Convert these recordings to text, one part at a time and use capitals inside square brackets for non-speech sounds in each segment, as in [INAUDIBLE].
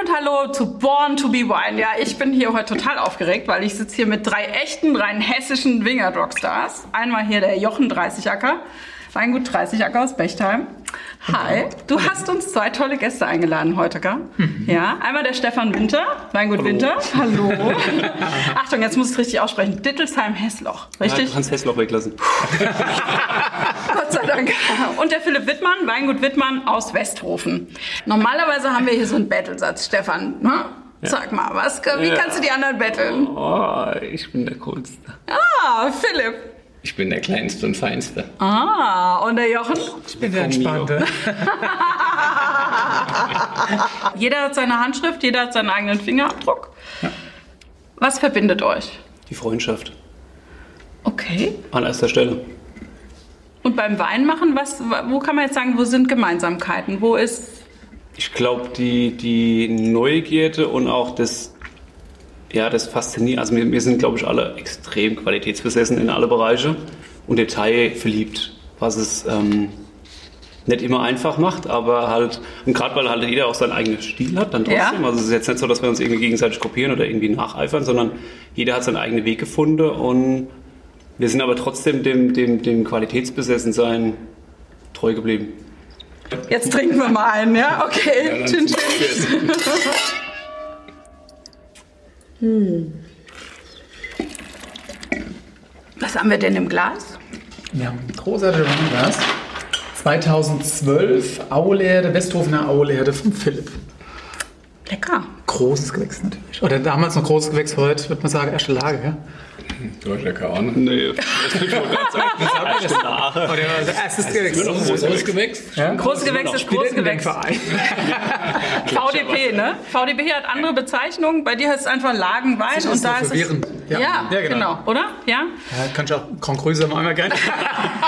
und hallo zu Born to be Wine. Ja, ich bin hier heute total aufgeregt, weil ich sitze hier mit drei echten, rein hessischen Wingert Rockstars. Einmal hier der Jochen 30 Acker, Weingut 30 Acker aus Bechtheim. Hi, du hast uns zwei tolle Gäste eingeladen heute, gell? Mhm. Ja, einmal der Stefan Winter, Weingut Hallo. Winter. Hallo. [LAUGHS] Achtung, jetzt muss ich es richtig aussprechen. Dittelsheim-Hessloch, richtig? Ja, du kannst Hessloch weglassen. Gott sei Dank. Und der Philipp Wittmann, Weingut Wittmann aus Westhofen. Normalerweise haben wir hier so einen Battlesatz, Stefan. Ne? Ja. Sag mal, was, wie kannst du die anderen betteln? Oh, ich bin der Coolste. Ah, Philipp. Ich bin der Kleinste und Feinste. Ah, und der Jochen? Ich bin der Entspannte. [LAUGHS] jeder hat seine Handschrift, jeder hat seinen eigenen Fingerabdruck. Ja. Was verbindet euch? Die Freundschaft. Okay. An erster Stelle. Und beim Weinmachen, was, wo kann man jetzt sagen, wo sind Gemeinsamkeiten? Wo ist. Ich glaube, die, die Neugierde und auch das ja, das fasziniert. Also wir, wir sind, glaube ich, alle extrem qualitätsbesessen in alle Bereiche und Detail verliebt, was es ähm, nicht immer einfach macht, aber halt, und gerade weil halt jeder auch seinen eigenen Stil hat, dann trotzdem. Ja. Also es ist jetzt nicht so, dass wir uns irgendwie gegenseitig kopieren oder irgendwie nacheifern, sondern jeder hat seinen eigenen Weg gefunden und wir sind aber trotzdem dem, dem, dem Qualitätsbesessensein treu geblieben. Jetzt trinken wir mal einen, ja? Okay. Ja, chin, chin. Hm. Was haben wir denn im Glas? Wir haben ein großartiges Glas. 2012 Aulerde, Westhofener Aulerde von Philipp. Lecker. Großes Gewächs natürlich. Oder damals noch großes Gewächs, heute würde man sagen, erste Lage. Ja? Du hast ja keine Ahnung. Nee, das ich wohl ganz sagen. Das erstes Gewächs. Großes Gewächs? Ja? Großes Gewächs ist großes Gewächs. VDP, ne? VDP hat andere Bezeichnungen. Bei dir heißt es einfach Lagenwein. Das und da ist es. Ja, ja, ja genau. genau. Oder? Ja? ja kann ich auch Grand Cru mal einmal gerne.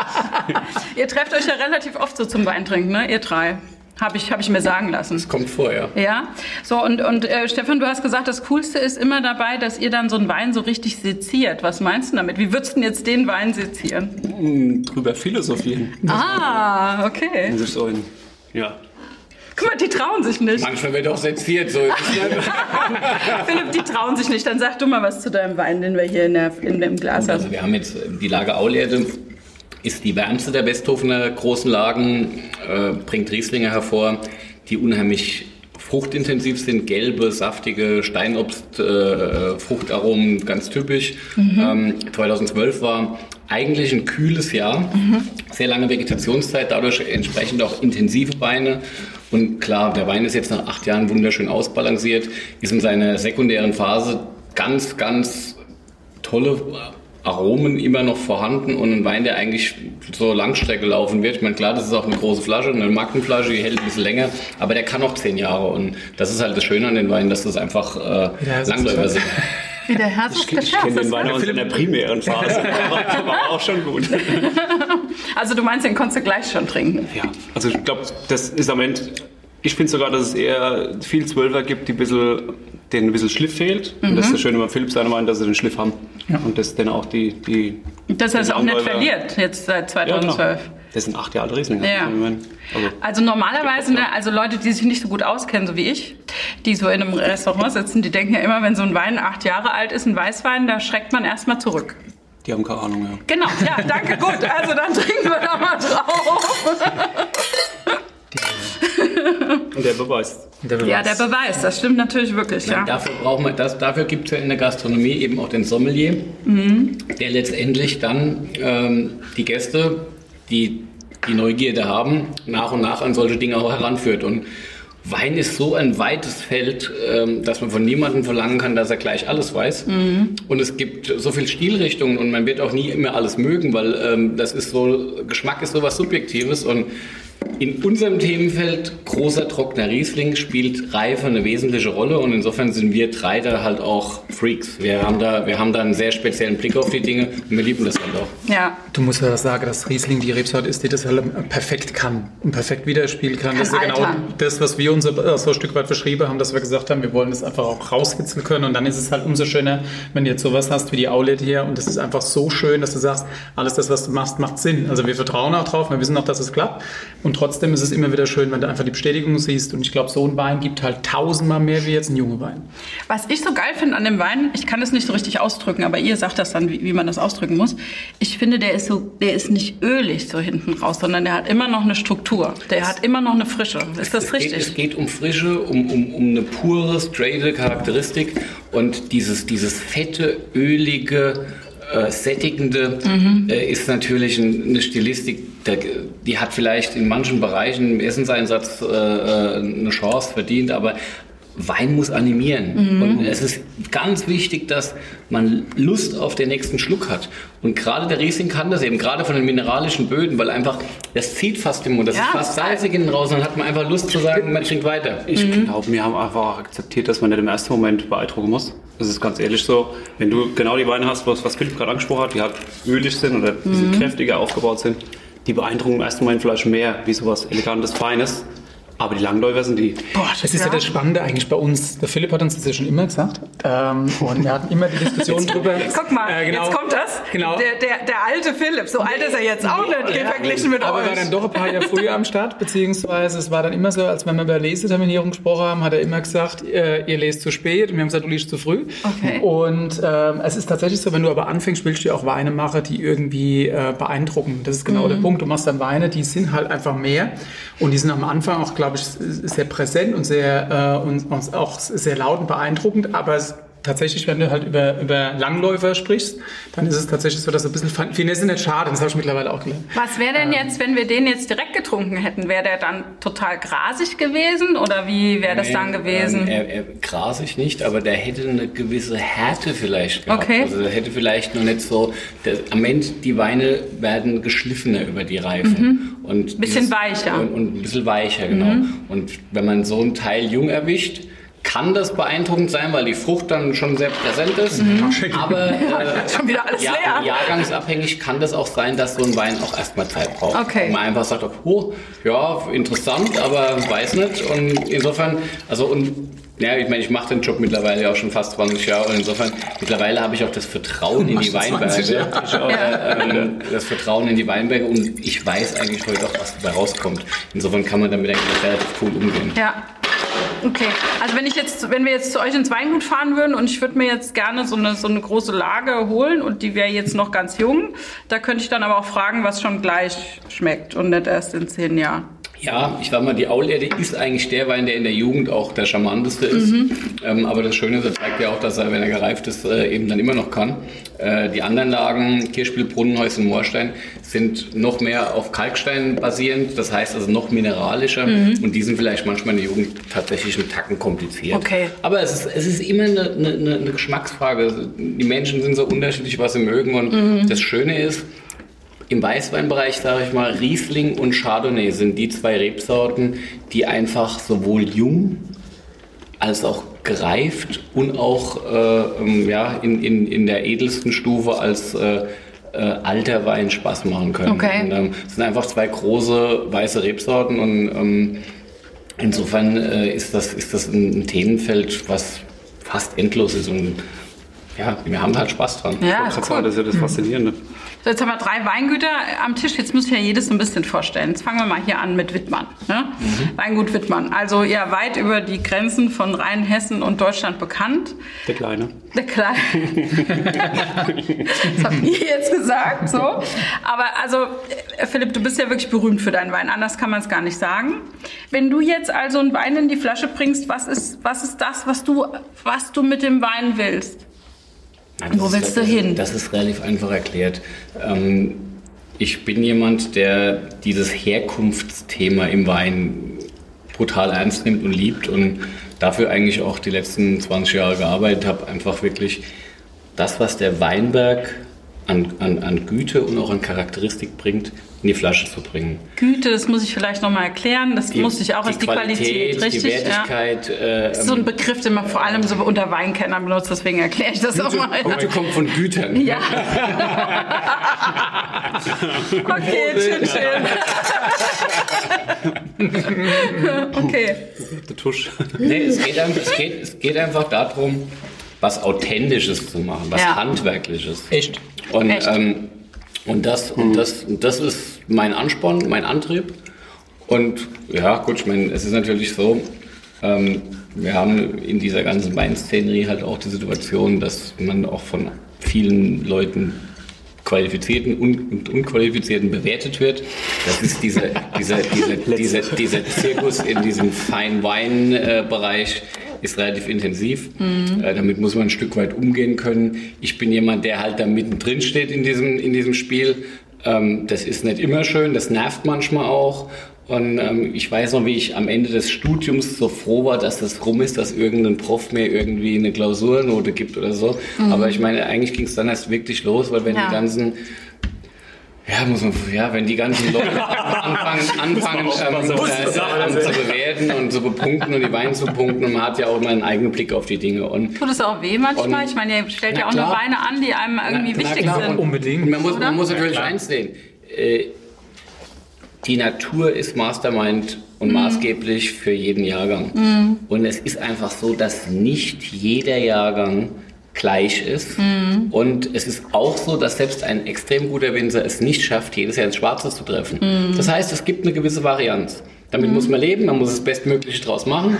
[LAUGHS] Ihr trefft euch ja relativ oft so zum Weintrinken, ne? Ihr drei. Habe ich, hab ich mir sagen lassen. Das kommt vor, ja. Ja. So, und, und äh, Stefan, du hast gesagt, das Coolste ist immer dabei, dass ihr dann so einen Wein so richtig seziert. Was meinst du damit? Wie würdest du denn jetzt den Wein sezieren? Mm, drüber philosophieren. Ah, okay. Das ist so ein, ja. Guck mal, die trauen sich nicht. Manchmal wird auch seziert. So. [LAUGHS] Philipp, die trauen sich nicht. Dann sag du mal was zu deinem Wein, den wir hier in, der, in dem Glas also haben. Also wir haben jetzt die Lage Aulerde ist die wärmste der Westhofener großen Lagen, äh, bringt Rieslinge hervor, die unheimlich fruchtintensiv sind, gelbe, saftige Steinobst, äh, Fruchtaromen, ganz typisch. Mhm. Ähm, 2012 war eigentlich ein kühles Jahr, mhm. sehr lange Vegetationszeit, dadurch entsprechend auch intensive Weine. Und klar, der Wein ist jetzt nach acht Jahren wunderschön ausbalanciert, ist in seiner sekundären Phase ganz, ganz tolle Aromen immer noch vorhanden und ein Wein, der eigentlich so Langstrecke laufen wird. Ich meine, klar, das ist auch eine große Flasche, eine Magnumflasche, die hält ein bisschen länger, aber der kann auch zehn Jahre und das ist halt das Schöne an den Weinen, dass das einfach äh, Langläufer sind. Wie der Herr Ich, ich kenne den Wein aus in der primären Phase, [LAUGHS] aber war auch schon gut. [LAUGHS] Also du meinst, den konntest du gleich schon trinken? Ja, also ich glaube, das ist am Ende ich finde sogar, dass es eher viel Zwölfer gibt, die ein bisschen, denen ein bisschen Schliff fehlt. Mhm. Und das ist das Schöne bei Philips seiner Meinung, dass sie den Schliff haben. Ja. Und das dann auch die. die dass er es auch nicht verliert, jetzt seit 2012. Ja, genau. Das sind acht Jahre Riesling. Ja. Also, also, normalerweise, ne, also Leute, die sich nicht so gut auskennen, so wie ich, die so in einem Restaurant sitzen, die denken ja immer, wenn so ein Wein acht Jahre alt ist, ein Weißwein, da schreckt man erstmal zurück. Die haben keine Ahnung, ja. Genau, ja, danke, gut. Also dann trinken wir da mal drauf. [LAUGHS] Und der beweist. der beweist. Ja, der beweist. Das stimmt natürlich wirklich. Ja. Dafür braucht man das. Dafür gibt es ja in der Gastronomie eben auch den Sommelier, mhm. der letztendlich dann ähm, die Gäste, die die Neugierde haben, nach und nach an solche Dinge auch heranführt. Und Wein ist so ein weites Feld, ähm, dass man von niemandem verlangen kann, dass er gleich alles weiß. Mhm. Und es gibt so viele Stilrichtungen und man wird auch nie immer alles mögen, weil ähm, das ist so, Geschmack ist so was Subjektives und in unserem Themenfeld großer trockener Riesling spielt Reife eine wesentliche Rolle und insofern sind wir drei da halt auch Freaks. Wir haben da, wir haben da einen sehr speziellen Blick auf die Dinge und wir lieben das halt auch. Ja. Du musst ja sagen, dass Riesling die Rebsorte ist, die das halt perfekt kann und perfekt widerspielen kann. kann das ist ja genau das, was wir uns äh, so ein Stück weit beschrieben haben, dass wir gesagt haben, wir wollen das einfach auch rauskitzeln können und dann ist es halt umso schöner, wenn du jetzt sowas hast wie die Aulet hier und das ist einfach so schön, dass du sagst, alles das, was du machst, macht Sinn. Also wir vertrauen auch drauf, wir wissen auch, dass es klappt und trotzdem ist es immer wieder schön, wenn du einfach die Bestätigung siehst. Und ich glaube, so ein Wein gibt halt tausendmal mehr wie jetzt ein junger Wein. Was ich so geil finde an dem Wein, ich kann es nicht so richtig ausdrücken, aber ihr sagt das dann, wie, wie man das ausdrücken muss. Ich finde, der ist so, der ist nicht ölig so hinten raus, sondern der hat immer noch eine Struktur. Der hat immer noch eine Frische. Ist das es richtig? Geht, es geht um Frische, um, um, um eine pure, straighte Charakteristik und dieses, dieses fette, ölige, äh, sättigende Mhm. äh, ist natürlich ein, eine Stilistik, der, die hat vielleicht in manchen Bereichen im Essenseinsatz äh, äh, eine Chance verdient, aber Wein muss animieren. Mhm. Und es ist ganz wichtig, dass man Lust auf den nächsten Schluck hat. Und gerade der Riesling kann das eben, gerade von den mineralischen Böden, weil einfach, das zieht fast im Mund, das Ja, ist fast salzig innen raus, und dann hat man einfach Lust zu sagen, man trinkt weiter. Ich Mhm. glaube, wir haben einfach auch akzeptiert, dass man nicht im ersten Moment beeindrucken muss. Das ist ganz ehrlich so. Wenn du genau die Weine hast, was, Philipp gerade angesprochen hat, die halt ölig sind oder ein bisschen Mhm. kräftiger aufgebaut sind, die beeindrucken im ersten Moment vielleicht mehr wie sowas Elegantes, Feines. Aber die Langläufer sind die. Boah, Das ist ja das Spannende eigentlich bei uns. Der Philipp hat uns das ja schon immer gesagt. Ähm, und wir hatten immer die Diskussion drüber. Guck mal, Äh, genau. jetzt kommt das. Genau. Der, der, der alte Philipp, so alt ist er jetzt auch nicht, Ja, verglichen mit aber euch. war dann doch ein paar Jahre früher am Start, beziehungsweise es war dann immer so, als wenn wir über Leseterminierung gesprochen haben, hat er immer gesagt, äh, ihr lest zu spät und wir haben gesagt, du liest zu früh. Okay. Und ähm, es ist tatsächlich so, wenn du aber anfängst, willst du auch Weine machen, die irgendwie äh, beeindrucken. Das ist genau der Punkt. Du machst dann Weine, die sind halt einfach mehr und die sind am Anfang auch, glaube ich, sehr präsent und sehr äh, und, und auch sehr laut und beeindruckend, aber Tatsächlich, wenn du halt über, über Langläufer sprichst, dann ist es tatsächlich so, dass ein bisschen Finesse nicht schade, das habe ich mittlerweile auch gelernt. Was wäre denn jetzt, wenn wir den jetzt direkt getrunken hätten? Wäre der dann total grasig gewesen oder wie wäre das dann gewesen? Ähm, er, er, grasig nicht, aber der hätte eine gewisse Härte vielleicht gehabt. Okay. Also der hätte vielleicht noch nicht so. Der, am Ende die Weine werden geschliffener über die Reife. Und Mhm. Bisschen weicher. Mhm. Und, und ein bisschen weicher, genau. Und wenn man so einen Teil jung erwischt, kann das beeindruckend sein, weil die Frucht dann schon sehr präsent ist. [LAUGHS] Aber äh, [LAUGHS] Schon wieder alles ja, leer. jahrgangsabhängig kann das auch sein, dass so ein Wein auch erstmal Zeit braucht. Okay. Und man einfach sagt, oh, ja, interessant, aber weiß nicht. Und insofern, also und ja, ich meine, ich mache den Job mittlerweile ja auch schon fast 20 Jahre und insofern, mittlerweile habe ich auch das Vertrauen in die Machst du 20 Weinberge. Ich auch, ähm, das Vertrauen in die Weinberge und ich weiß eigentlich heute auch, was dabei rauskommt. Insofern kann man damit eigentlich relativ cool umgehen. Ja. Okay, also wenn ich jetzt, wenn wir jetzt zu euch ins Weingut fahren würden und ich würde mir jetzt gerne so eine, so eine große Lage holen und die wäre jetzt noch ganz jung, da könnte ich dann aber auch fragen, was schon gleich schmeckt und nicht erst in zehn Jahren. Ja, ich sag mal, die Aulerde ist eigentlich der Wein, der in der Jugend auch der charmanteste ist. Ähm, aber das Schöne, das zeigt ja auch, dass er, wenn er gereift ist, äh, eben dann immer noch kann. Äh, die anderen Lagen, Kirchspiel, Brunnenhäuser und Moorstein, sind noch mehr auf Kalkstein basierend. Das heißt also noch mineralischer. Und die sind vielleicht manchmal in der Jugend tatsächlich einen Tacken kompliziert. Okay. Aber es ist, es ist immer eine, eine, eine Geschmacksfrage. Die Menschen sind so unterschiedlich, was sie mögen. Und das Schöne ist, im Weißweinbereich, sage ich mal, Riesling und Chardonnay sind die zwei Rebsorten, die einfach sowohl jung als auch gereift und auch äh, ähm, ja, in, in, in der edelsten Stufe als äh, äh, alter Wein Spaß machen können. Okay. Und, ähm, es sind einfach zwei große weiße Rebsorten und ähm, insofern äh, ist, das, ist das ein Themenfeld, was fast endlos ist und ja, wir haben halt Spaß dran. Ja, Das cool. das ist ja das Faszinierende. So, jetzt haben wir drei Weingüter am Tisch. Jetzt muss ich ja jedes so ein bisschen vorstellen. Jetzt fangen wir mal hier an mit Wittmann. Ne? Weingut Wittmann. Also ja, weit über die Grenzen von Rheinhessen und Deutschland bekannt. Der Kleine. Der Kleine. [LAUGHS] das habt ihr jetzt gesagt, so. Aber also, äh, Philipp, du bist ja wirklich berühmt für deinen Wein. Anders kann man es gar nicht sagen. Wenn du jetzt also einen Wein in die Flasche bringst, was ist, was ist das, was du, was du mit dem Wein willst? Nein, Wo ist- willst du das- hin? Das ist relativ einfach erklärt. Ähm, ich bin jemand, der dieses Herkunftsthema im Wein brutal ernst nimmt und liebt und dafür eigentlich auch die letzten 20 Jahre gearbeitet habe. Einfach wirklich das, was der Weinberg an, an, an Güte und auch an Charakteristik bringt, in die Flasche zu bringen. Güte, das muss ich vielleicht nochmal erklären. Das musste ich auch als die Qualität, richtig? die ja. Wertigkeit. äh, Das ist so ein Begriff, den man vor allem so unter Weinkennern benutzt, deswegen erkläre ich das auch mal. Güte kommt von Gütern. Ja. [LAUGHS] okay, schön, schön. okay. Der Tusch. Nee, es geht, einfach, es, geht, es geht einfach darum, was Authentisches zu machen, was Ja. Handwerkliches. Echt? Und, Echt? ähm, und, das, und, das, und das ist mein Ansporn, mein Antrieb. Und ja, gut, ich meine, es ist natürlich so, ähm, wir haben in dieser ganzen Weinszenerie halt auch die Situation, dass man auch von vielen Leuten Qualifizierten und Unqualifizierten bewertet wird. Das ist dieser, dieser, dieser, [LAUGHS] dieser, dieser Zirkus in diesem Fine-Wine-Bereich ist relativ intensiv. Mhm. Äh, damit muss man ein Stück weit umgehen können. Ich bin jemand, der halt da mittendrin steht in diesem, in diesem Spiel. Ähm, das ist nicht immer schön, das nervt manchmal auch. Und ähm, ich weiß noch, wie ich am Ende des Studiums so froh war, dass das rum ist, dass irgendein Prof mir irgendwie eine Klausurnote gibt oder so. Mhm. Aber ich meine, eigentlich ging es dann erst wirklich los, weil wenn ja. die ganzen ja, muss man, ja, wenn die ganzen Leute [LAUGHS] anfangen, anfangen ähm, äh, zu bewerten und zu bepunkten und die Weine zu punkten und man hat ja auch immer einen eigenen Blick auf die Dinge. Und, Tut es auch weh manchmal? Und, ich meine, ihr stellt ja auch klar, nur Weine an, die einem irgendwie na, wichtig klar, sind. Unbedingt. Man muss, man muss natürlich eins sehen. Äh, die Natur ist Mastermind und mhm. maßgeblich für jeden Jahrgang. Mhm. Und es ist einfach so, dass nicht jeder Jahrgang gleich ist. Mhm. Und es ist auch so, dass selbst ein extrem guter Winzer es nicht schafft, jedes Jahr ins Schwarze zu treffen. Mhm. Das heißt, es gibt eine gewisse Varianz. Damit mhm. muss man leben, man muss das Bestmögliche draus machen.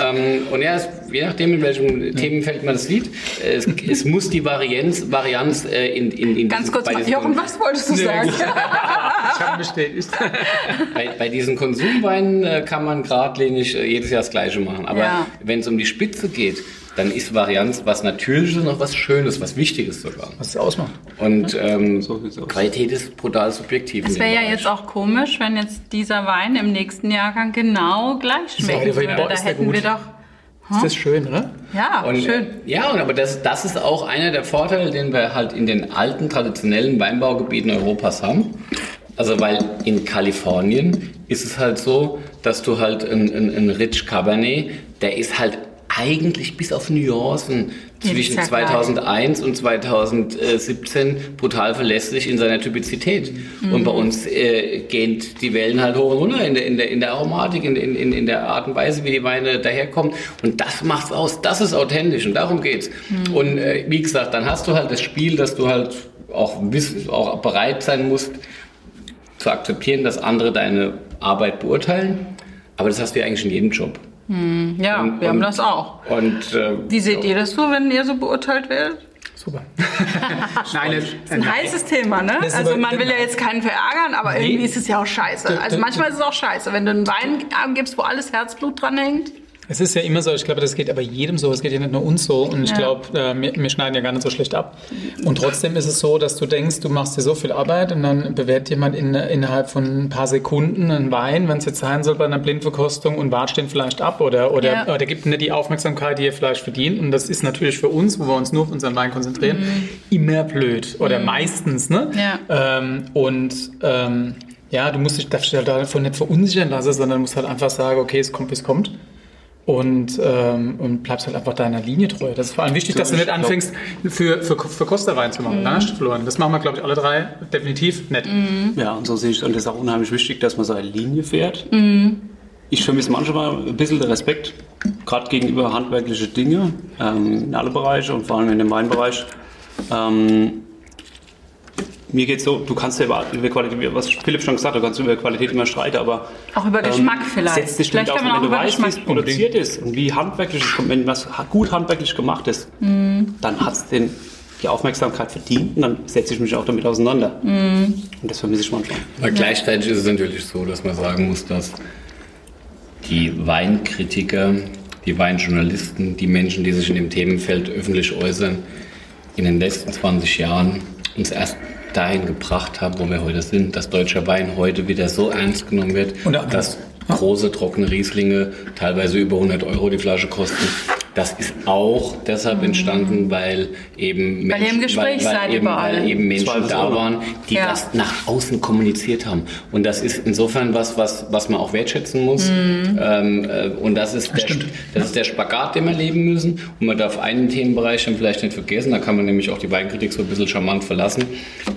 Ähm, und ja, es, je nachdem, in welchem ja. Themenfeld man das sieht, es, es muss die Varianz, Varianz äh, in, in, in Ganz kurz, Jochen, was wolltest du sagen? [LAUGHS] ich habe bestätigt. [LAUGHS] bei, bei diesen Konsumweinen äh, kann man geradlinig äh, jedes Jahr das Gleiche machen. Aber ja. wenn es um die Spitze geht, dann ist Varianz was Natürliches noch was Schönes, was Wichtiges sogar. Was es ausmacht. Und ähm, so Qualität ist brutal subjektiv. Es wäre ja jetzt auch komisch, wenn jetzt dieser Wein im nächsten Jahrgang genau gleich schmecken würde. Da hätten wir doch... Ist das schön, oder? Ja, und, schön. Ja, und aber das, das ist auch einer der Vorteile, den wir halt in den alten traditionellen Weinbaugebieten Europas haben. Also weil in Kalifornien ist es halt so, dass du halt ein, ein, ein Rich Cabernet, der ist halt eigentlich bis auf Nuancen zwischen 2001 und 2017 brutal verlässlich in seiner Typizität. Mhm. Und bei uns äh, gehen die Wellen halt hoch und runter in der, in der, in der Aromatik, in, in, in der Art und Weise, wie die Weine daherkommen. Und das macht's aus. Das ist authentisch und darum geht's. Mhm. Und äh, wie gesagt, dann hast du halt das Spiel, dass du halt auch, auch bereit sein musst, zu akzeptieren, dass andere deine Arbeit beurteilen. Aber das hast du ja eigentlich in jedem Job. Hm, ja, und, wir haben das auch. Und, äh, Wie seht ihr das so, wenn ihr so beurteilt werdet? Super. [LAUGHS] Nein, das ist ein heißes Thema, ne? Also man will ja jetzt keinen verärgern, aber nee. irgendwie ist es ja auch scheiße. Also manchmal ist es auch scheiße, wenn du einen Wein gibst, wo alles Herzblut dran hängt. Es ist ja immer so, ich glaube, das geht aber jedem so, es geht ja nicht nur uns so und ich ja. glaube, äh, wir, wir, schneiden ja gar nicht so schlecht ab. Und trotzdem ist es so, dass du denkst, du machst dir so viel Arbeit und dann bewertet jemand in, innerhalb von ein paar Sekunden einen Wein, wenn es jetzt sein soll bei einer Blindverkostung und watscht den vielleicht ab oder, oder, ja. oder gibt nicht die Aufmerksamkeit, die er vielleicht verdient. Und das ist natürlich für uns, wo wir uns nur auf unseren Wein konzentrieren, mhm. immer blöd oder mhm. meistens. Ne? Ja. Ähm, und ähm, ja, du musst dich, darfst dich halt davon nicht verunsichern lassen, sondern musst halt einfach sagen, okay, es kommt, wie es kommt und, ähm, und bleibst halt einfach deiner Linie treu. Das ist vor allem wichtig, dass du nicht anfängst, für, für, für Costa reinzumachen. Mhm. Da hast du verloren. Das machen wir, glaube ich, alle drei definitiv nett. Mhm. Ja, und so sehe ich, und das ist auch unheimlich wichtig, dass man seine Linie fährt. Mhm. Ich vermisse manchmal ein bisschen den Respekt, gerade gegenüber handwerkliche Dinge, ähm, in alle Bereiche und vor allem in dem Weinbereich. Ähm, mir geht es so, du kannst ja über, über, Qualität, was Philipp schon gesagt hat, du kannst über Qualität immer streiten, aber. Auch über Geschmack ähm, vielleicht. Setzt dich vielleicht auf, wenn du weißt, wie es produziert ist und wie handwerklich, wenn was gut handwerklich gemacht ist, mm. dann hat es die Aufmerksamkeit verdient und dann setze ich mich auch damit auseinander. Mm. Und das vermisse ich manchmal. Aber gleichzeitig ist es natürlich so, dass man sagen muss, dass die Weinkritiker, die Weinjournalisten, die Menschen, die sich in dem Themenfeld öffentlich äußern, in den letzten 20 Jahren uns erst dahin gebracht haben, wo wir heute sind, dass deutscher Wein heute wieder so ernst genommen wird, dass große trockene Rieslinge teilweise über 100 Euro die Flasche kosten. Das ist auch deshalb entstanden, weil eben weil Menschen, weil, weil, eben, weil eben Menschen da waren, die ja. das nach außen kommuniziert haben. Und das ist insofern was, was, was man auch wertschätzen muss. Mhm. Ähm, äh, und das ist, der, das ist der Spagat, den wir leben müssen. Und man darf einen Themenbereich dann vielleicht nicht vergessen, da kann man nämlich auch die Weinkritik so ein bisschen charmant verlassen.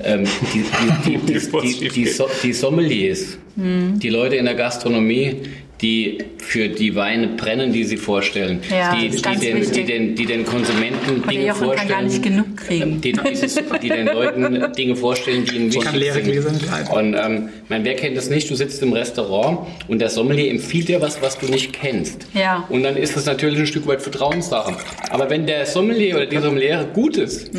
Ähm, die, die, die, [LAUGHS] die, die, die Sommeliers, mhm. die Leute in der Gastronomie, die für die Weine brennen, die sie vorstellen, Ja, die, das ist die, ganz den, die, den, die den Konsumenten Dinge Jochen kann vorstellen, gar nicht genug kriegen. die, dieses, die den Leuten Dinge vorstellen, die ihnen kann wichtig leere sind. Gläser. Und ähm, mein, wer kennt das nicht? Du sitzt im Restaurant und der Sommelier empfiehlt dir was, was du nicht kennst. Ja. Und dann ist das natürlich ein Stück weit Vertrauenssache. Aber wenn der Sommelier oder die Sommeliere gut ist,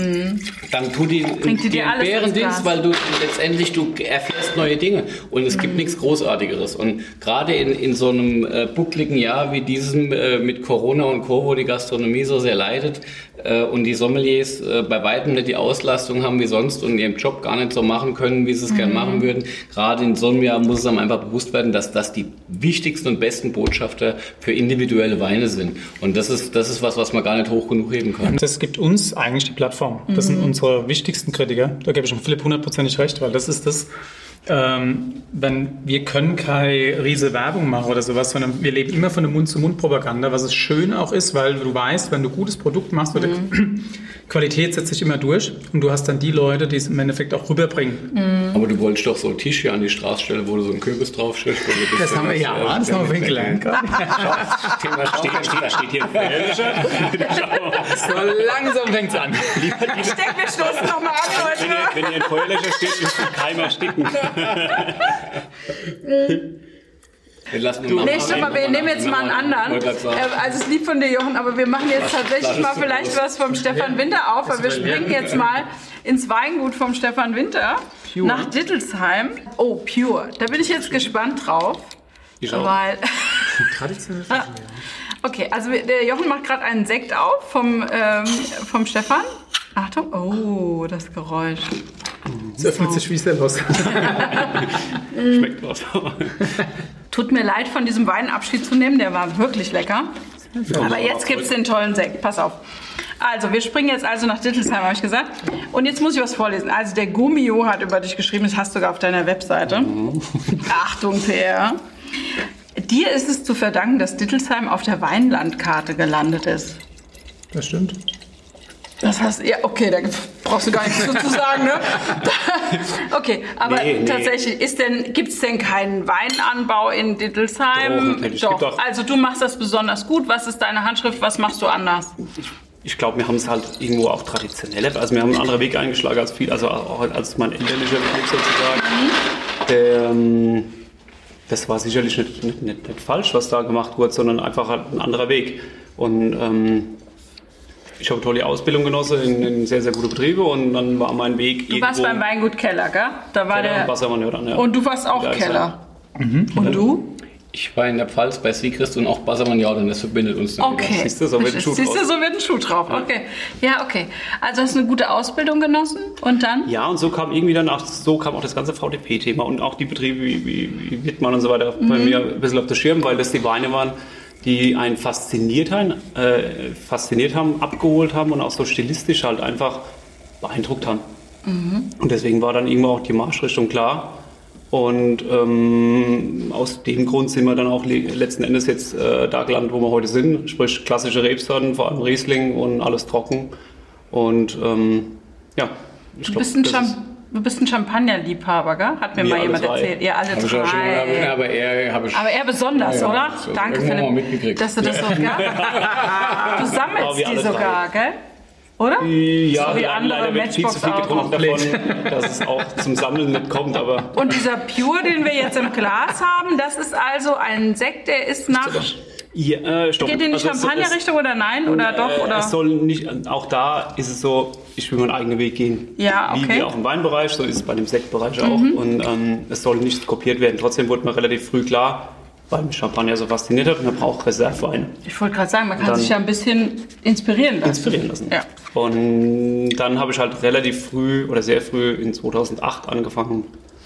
dann tut die, Mhm. Bringt die dir alles Bärendienst, weil du letztendlich du erfährst neue Dinge. Und es Mhm. gibt nichts Großartigeres. Und gerade in, in so einem äh, buckligen Jahr wie diesem äh, mit Corona und Co., wo die Gastronomie so sehr leidet äh, und die Sommeliers äh, bei weitem nicht die Auslastung haben wie sonst und ihren Job gar nicht so machen können, wie sie es gern Mhm. machen würden. Gerade in so einem Jahr muss es einem einfach bewusst werden, dass das die wichtigsten und besten Botschafter für individuelle Weine sind. Und das ist, das ist was, was man gar nicht hoch genug heben kann. Das gibt uns eigentlich die Plattform. Das sind unsere wichtigsten Kritiker. Da gebe ich dem Philipp hundertprozentig recht, weil das ist das, ähm, wenn wir können keine riese Werbung machen oder sowas, sondern wir leben immer von der Mund-zu-Mund-Propaganda, was es schön auch ist, weil du weißt, wenn du gutes Produkt machst, oder [CLEARS THROAT] Qualität setzt sich immer durch und du hast dann die Leute, die es im Endeffekt auch rüberbringen. Aber du wolltest doch so einen Tisch hier an die Straße stellen, wo du so einen Kürbis draufstellst. ein Das haben wir ja, äh, das haben wir vorhin gelernt. Thema Steht, steht, steht hier ein? So langsam fängt's an. Ich denke, wir stoßen nochmal an, Wenn Leute. hier, wenn hier ein Feuerlöscher steht, ist ein Keim ersticken. Wir mal Nee, machen. stopp mal, wir nehmen jetzt mal einen anderen. Äh, Also es ist lieb von dir, Jochen, aber wir machen jetzt tatsächlich mal vielleicht was vom Stefan Winter auf, weil wir springen jetzt mal ins Weingut vom Stefan Winter Pure. nach Dittelsheim. Oh, Pure. Da bin ich jetzt gespannt drauf. Weil, Traditionell. okay, also der Jochen macht gerade einen Sekt auf vom, ähm, vom Stefan. Achtung, oh, das Geräusch. Es öffnet sich wie sehr los. [LAUGHS] [LAUGHS] Schmeckt was. Tut mir leid, von diesem Wein Abschied zu nehmen, der war wirklich lecker. Aber jetzt gibt es den tollen Sekt. Pass auf. Also, wir springen jetzt also nach Dittelsheim, habe ich gesagt. Und jetzt muss ich was vorlesen. Also, der Gummio hat über dich geschrieben, das hast du sogar auf deiner Webseite. [LAUGHS] Achtung, PR. Dir ist es zu verdanken, dass Dittelsheim auf der Weinlandkarte gelandet ist. Das stimmt. Das heißt, ja, okay, da brauchst du gar nichts zu zu sagen, ne? [LAUGHS] okay, aber Nee, nee. tatsächlich, ist denn, gibt es denn keinen Weinanbau in Dittelsheim? Doch, Doch. Also du machst das besonders gut. Was ist deine Handschrift? Was machst du anders? Ich glaube, wir haben es halt irgendwo auch traditioneller. Also wir haben einen anderen Weg eingeschlagen als viel, also auch als mein elterlicher Betrieb sozusagen. Ähm, das war sicherlich nicht, nicht, nicht, nicht falsch, was da gemacht wurde, sondern einfach halt ein anderer Weg. Und ähm, ich habe eine tolle Ausbildung genossen in, in sehr, sehr gute Betriebe und dann war mein Weg Du warst beim Weingut Keller, gell? Da war Keller und der. Wassermann, ja, dann, ja. Und du warst auch Keller. Und du? Ich war in der Pfalz bei Siegrist und auch Bassermann Jordan, das verbindet uns dann Okay. Siehst du, so wird ein Schuh Siehst du, draus. so wird ein Schuh drauf. Okay. Ja, okay. Also hast du eine gute Ausbildung genossen und dann? Ja, und so kam irgendwie dann auch, so kam auch das ganze VDP-Thema und auch die Betriebe wie, wie, wie Wittmann und so weiter bei mir ein bisschen auf der Schirm, weil das die Weine waren, die einen fasziniert haben, äh, fasziniert haben, abgeholt haben und auch so stilistisch halt einfach beeindruckt haben. Und deswegen war dann irgendwo auch die Marschrichtung klar. Und ähm, aus dem Grund sind wir dann auch le letzten Endes jetzt äh, da gelandet, wo wir heute sind. Sprich klassische Rebsorten, vor allem Riesling und alles trocken. Und ähm, ja, ich Du glaub, bist ein, das ist- Cham du bist ein Champagnerliebhaber, gell? Hat mir Wir mal jemand drei. erzählt. Ihr alle Hab ja schon, drei. aber er ich. Aber er besonders, Ja, ja, oder? ich Danke, irgendwann mal Philipp. mitgekriegt. Dass du das so, ja? [LAUGHS] Du sammelst die sogar, gell? Oder? Ja, so wie andere leider wird viel zu viel Matchbox auch. getrunken davon, dass es auch zum Sammeln nicht kommt. Aber Und dieser Pure, den wir jetzt im Glas haben, das ist also ein Sekt, der ist nach. Ja, äh, stopp. Geht in die Also Champagner-Richtung oder nein? Oder es, doch? äh, Oder? Es soll nicht, auch da ist es so, ich will meinen eigenen Weg gehen. Ja, okay. Mhm. Wie, wie auch im Weinbereich, so ist es bei dem Sektbereich auch. Und ähm, es soll nicht kopiert werden. Trotzdem wurde mir relativ früh klar, weil mich Champagner so fasziniert hat, man braucht Reserveweine. Ich wollte gerade sagen, man kann sich ja ein bisschen inspirieren lassen. inspirieren lassen. Ja. Und dann habe ich halt relativ früh oder sehr früh in 2008 angefangen,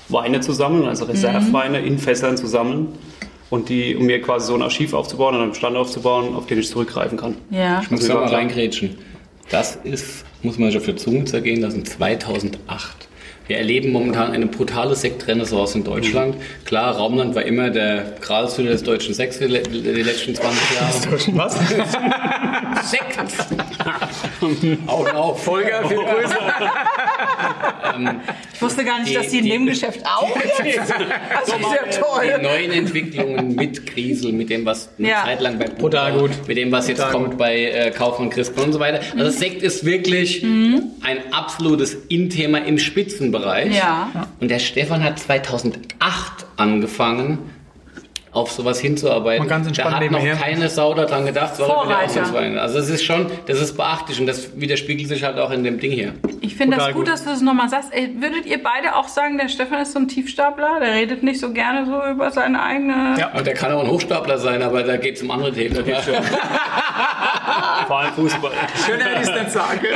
Weine zu sammeln, also Reserveweine in Fässern zu sammeln. Und die, um mir quasi so ein Archiv aufzubauen und einen Bestand aufzubauen, auf den ich zurückgreifen kann. Ja. Ich muss da mal reingrätschen. Das ist, muss man sich auf der Zunge zergehen lassen, 2008. Wir erleben momentan eine brutale Sektrenaissance in Deutschland. Klar, Raumland war immer der Gralshüter des deutschen Sekts die le- die letzten 20 Jahre. Was? [LAUGHS] Sekt! Augen auf. Folger, viel Grüße. Ich wusste gar nicht, Die- dass die in die- dem Geschäft auch jetzt. [LAUGHS] Das ist ja Die toll. neuen Entwicklungen mit Griesel, mit dem, was eine Ja. Zeit lang bei Brutal gut. mit dem, was jetzt Brutal kommt gut. bei äh, Kaufmann Christen und so weiter. Also Sekt ist wirklich ein absolutes In-Thema im Spitzenbereich. Ja. Und der Stefan hat 2008 angefangen, auf sowas hinzuarbeiten. Und ganz da entspannt hat noch nebenher. keine Sau daran gedacht, Vorreiter. ausweichen. Also es ist schon, das ist beachtlich und das widerspiegelt sich halt auch in dem Ding hier. Ich finde das gut, gut. dass du das nochmal sagst. Ey, würdet ihr beide auch sagen, der Stefan ist so ein Tiefstapler? Der redet nicht so gerne so über seine eigene. Ja. Und der kann auch ein Hochstapler sein, aber da geht es um andere Themen. [LAUGHS] Vor allem Fußball. Schön, dass ich es nicht sage.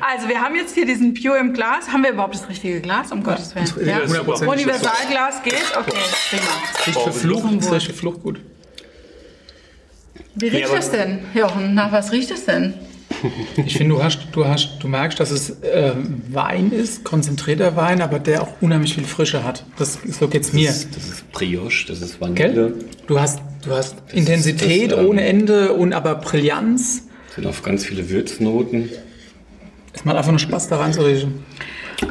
Also, wir haben jetzt hier diesen Pure im Glas. Haben wir überhaupt das richtige Glas? Um Gottes Willen. Ja, 100%. Universalglas geht? Okay, prima. Riecht für Flucht, das riecht für Flucht gut. Wie riecht aber- das denn, Jochen? Nach was riecht es denn? Ich finde, du hast, du hast, du merkst, dass es äh, Wein ist, konzentrierter Wein, aber der auch unheimlich viel Frische hat. Das, so geht's mir. Das ist, das ist Brioche, das ist Vanille. Gell? Du hast, du hast Intensität das, ähm, ohne Ende und aber Brillanz. sind auf ganz viele Würznoten. Es macht einfach nur Spaß, da reinzuriechen.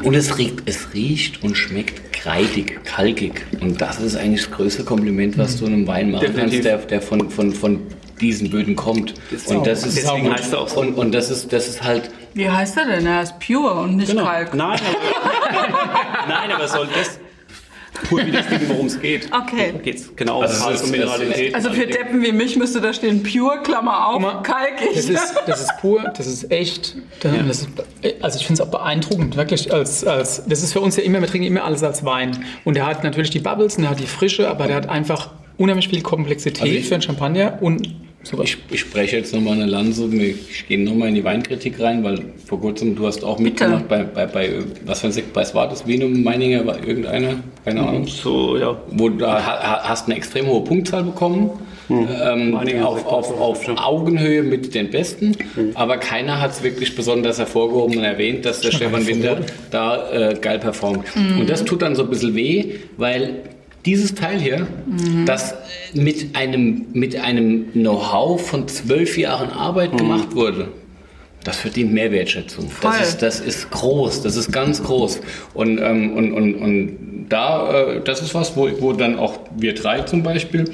Und es riecht, es riecht und schmeckt kreidig, kalkig. Und das ist eigentlich das größte Kompliment, was du einem Wein machen Definitiv. kannst, der, der von, von, von diesen Böden kommt. und das ist, deswegen heißt er auch so. und, und das ist, das ist halt, Wie heißt er denn? Er ist pure und nicht Kalk. Nein, aber, [LAUGHS] nein, aber soll das pur widerspiegeln, worum es geht. Okay. Geht's genau Also um Mineralität. Also für Deppen wie mich müsste da stehen pure, Klammer auf, mal, kalkig. Das ist, das ist pur, das ist echt. Das ist, also ich finde es auch beeindruckend, wirklich. Als, als, das ist für uns ja immer, wir trinken immer alles als Wein. Und der hat natürlich die Bubbles und der hat die Frische, aber der hat einfach unheimlich viel Komplexität Also ich- für einen Champagner und ich, ich spreche jetzt nochmal eine Lanze, ich gehe nochmal in die Weinkritik rein, weil vor kurzem, du hast auch mitgemacht bei, bei, bei, was für ein Sektpreis war das? Venum Meininger war irgendeiner? Keine Ahnung. so, ja. wo du ha- ha- hast eine extrem hohe Punktzahl bekommen, ähm, Einige auf, auf, auf Augenhöhe mit den Besten, aber keiner hat es wirklich besonders hervorgehoben und erwähnt, dass der Stefan Winter da äh, geil performt. Und das tut dann so ein bisschen weh, weil dieses Teil hier, das mit einem, mit einem Know-how von zwölf Jahren Arbeit gemacht wurde, das verdient mehr Wertschätzung. Voll. Das ist, das ist groß, das ist ganz groß. Und, ähm, und, und, und da, äh, das ist was, wo, wo dann auch wir drei zum Beispiel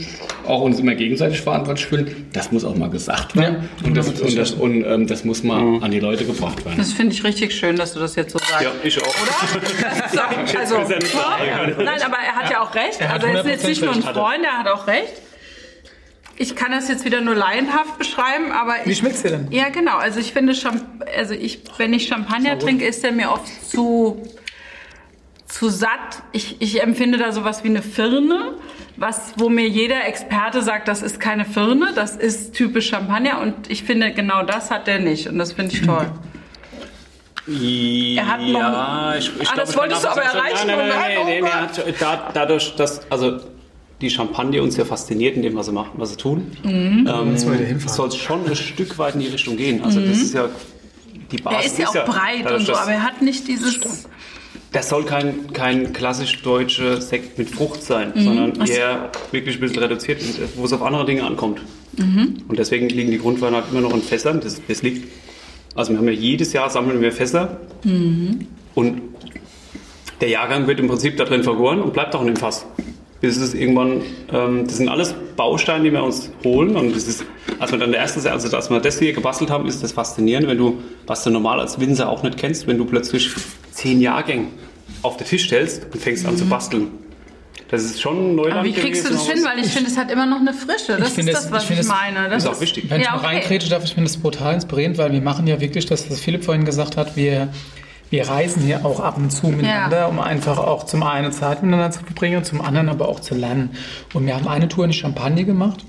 auch uns immer gegenseitig verantwortlich fühlen. Das muss auch mal gesagt werden. Ja, und das, und, das, und ähm, das muss mal an die Leute gebracht werden. Das finde ich richtig schön, dass du das jetzt so sagst. Ja, ich auch. [LAUGHS] So, also, ja. Nein, aber er hat ja auch recht. Er Also er ist jetzt 100% nicht nur ein. Freund, er hat auch recht. Ich kann das jetzt wieder nur laienhaft beschreiben, aber Wie ich, schmeckt's dir denn? ja genau. Also ich finde, Champ also ich, wenn ich Champagner trinke, ist der mir oft zu zu satt. Ich, ich empfinde da sowas wie eine Firne, was, wo mir jeder Experte sagt, das ist keine Firne, das ist typisch Champagner und ich finde, genau das hat der nicht und das finde ich toll. Er hat noch- ja, ich, ich Ah, glaub, das ich wolltest du aber erreichen, Nein, nein, oder? nein, Oh nein, nee, Gott. nee, hat, da, dadurch, dass also die Champagne uns ja fasziniert in dem, was sie machen, was sie tun, Mhm. ähm, soll es schon ein Stück weit in die Richtung gehen. Also das ist ja die Basis. Er ist ja auch breit dadurch, und so, aber er hat nicht dieses. Das soll kein, kein klassisch deutscher Sekt mit Frucht sein, sondern Ach so. eher wirklich ein bisschen reduziert, wo es auf andere Dinge ankommt. Und deswegen liegen die Grundweine halt immer noch in Fässern. Das, das liegt, also wir haben ja jedes Jahr sammeln wir Fässer und der Jahrgang wird im Prinzip da drin vergoren und bleibt auch in dem Fass. Bis es irgendwann, ähm, das sind alles Bausteine, die wir uns holen und das ist, als wir dann der erste, also als wir das hier gebastelt haben, ist das faszinierend, wenn du, was du normal als Winzer auch nicht kennst, wenn du plötzlich zehn Jahrgänge auf den Tisch stellst und fängst an zu basteln. Das ist schon Neuland Aber wie kriegst du das hin? Weil ich finde, es hat immer noch eine Frische. Das ist das, es- was ich ich, meine. Das ist auch wichtig. Wenn ich Ja, mal okay. reinkrätsche darf, ich finde das total inspirierend, weil wir machen ja wirklich das, was Philipp vorhin gesagt hat, wir, wir reisen hier auch ab und zu miteinander, Ja. um einfach auch zum einen Zeit miteinander zu verbringen und zum anderen aber auch zu lernen. Und wir haben eine Tour in die Champagne gemacht,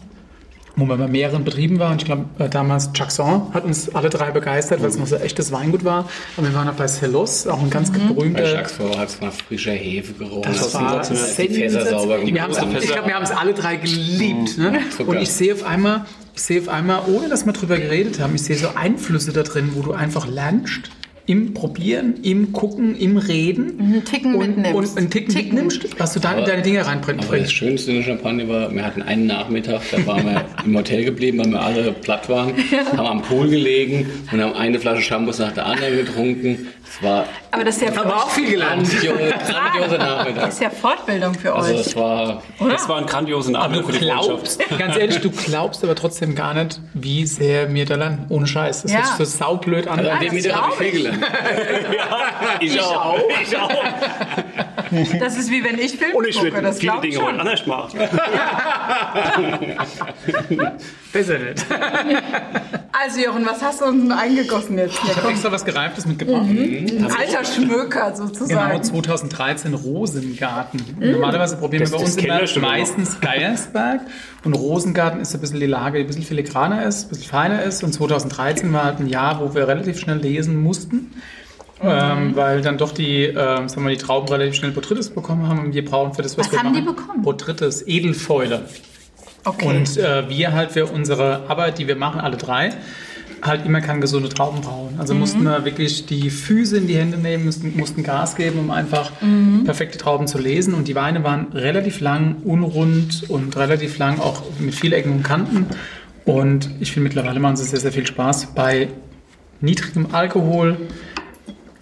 wo wir bei mehreren Betrieben waren. Ich glaube, äh, damals Jackson hat uns alle drei begeistert, weil es noch so echtes Weingut war. Und wir waren auch bei Celos, auch ein ganz Mhm. Bei berühmter Jacques Vorher hat es nach frischer Hefe gerochen. das Das war Fässer sauber Wir ich glaube, wir haben es alle drei geliebt. Ne? Sogar. Und ich sehe auf einmal, ich sehe auf einmal, ohne dass wir drüber geredet haben, ich sehe so Einflüsse da drin, wo du einfach lernst, im Probieren, im Gucken, im Reden. Einen Ticken und, mitnimmst. Und einen Ticken, Ticken. mitnimmst, was du da in deine Dinge reinbringst. Aber das Schönste in der Champagne war, wir hatten einen Nachmittag, da waren wir [LAUGHS] im Hotel geblieben, weil wir alle platt waren, haben am Pool gelegen und haben eine Flasche Shampoos nach der anderen getrunken. Es war Aber das ist ja, Aber auch viel gelernt. grandiose, [LAUGHS] Nachmittag. das ist ja Fortbildung für Also euch. es war Das war ein grandioser du für die glaubst, [LAUGHS] ganz ehrlich, du glaubst aber trotzdem gar nicht, wie sehr wir da lernen. Ohne Scheiß. Das Ja. hört sich so saublöd an. an das dem Mittag habe ich viel gelernt. [LAUGHS] Ich auch. Ich auch. Das ist wie wenn ich Film Und ich gucke, würde das viele ich Dinge heute schon. anders machen. [LAUGHS] Besser nicht. Also Jochen, was hast du uns denn eingegossen jetzt hier? Ich habe extra was Gereiftes mitgebracht. ein alter Schmöker Genau, sozusagen. 2013 Rosengarten. Normalerweise probieren wir bei uns immer. meistens Geiersberg. Und Rosengarten ist ein bisschen die Lage, die ein bisschen filigraner ist, ein bisschen feiner ist. Und 2013 war halt ein Jahr, wo wir relativ schnell lesen mussten. Ähm, weil dann doch die, ähm, sagen wir mal, die Trauben relativ schnell Botrytis bekommen haben und wir brauchen für das, was, Was wir haben die machen, bekommen? Botrytis, Edelfäule. Okay. Und äh, wir halt für unsere Arbeit, die wir machen, alle drei, halt immer kann gesunde Trauben brauen. Also mussten wir wirklich die Füße in die Hände nehmen, mussten, mussten Gas geben, um einfach perfekte Trauben zu lesen. Und die Weine waren relativ lang, unrund und relativ lang auch mit viel Ecken und Kanten. Und ich finde, mittlerweile machen sie sehr, sehr viel Spaß. Bei niedrigem Alkohol,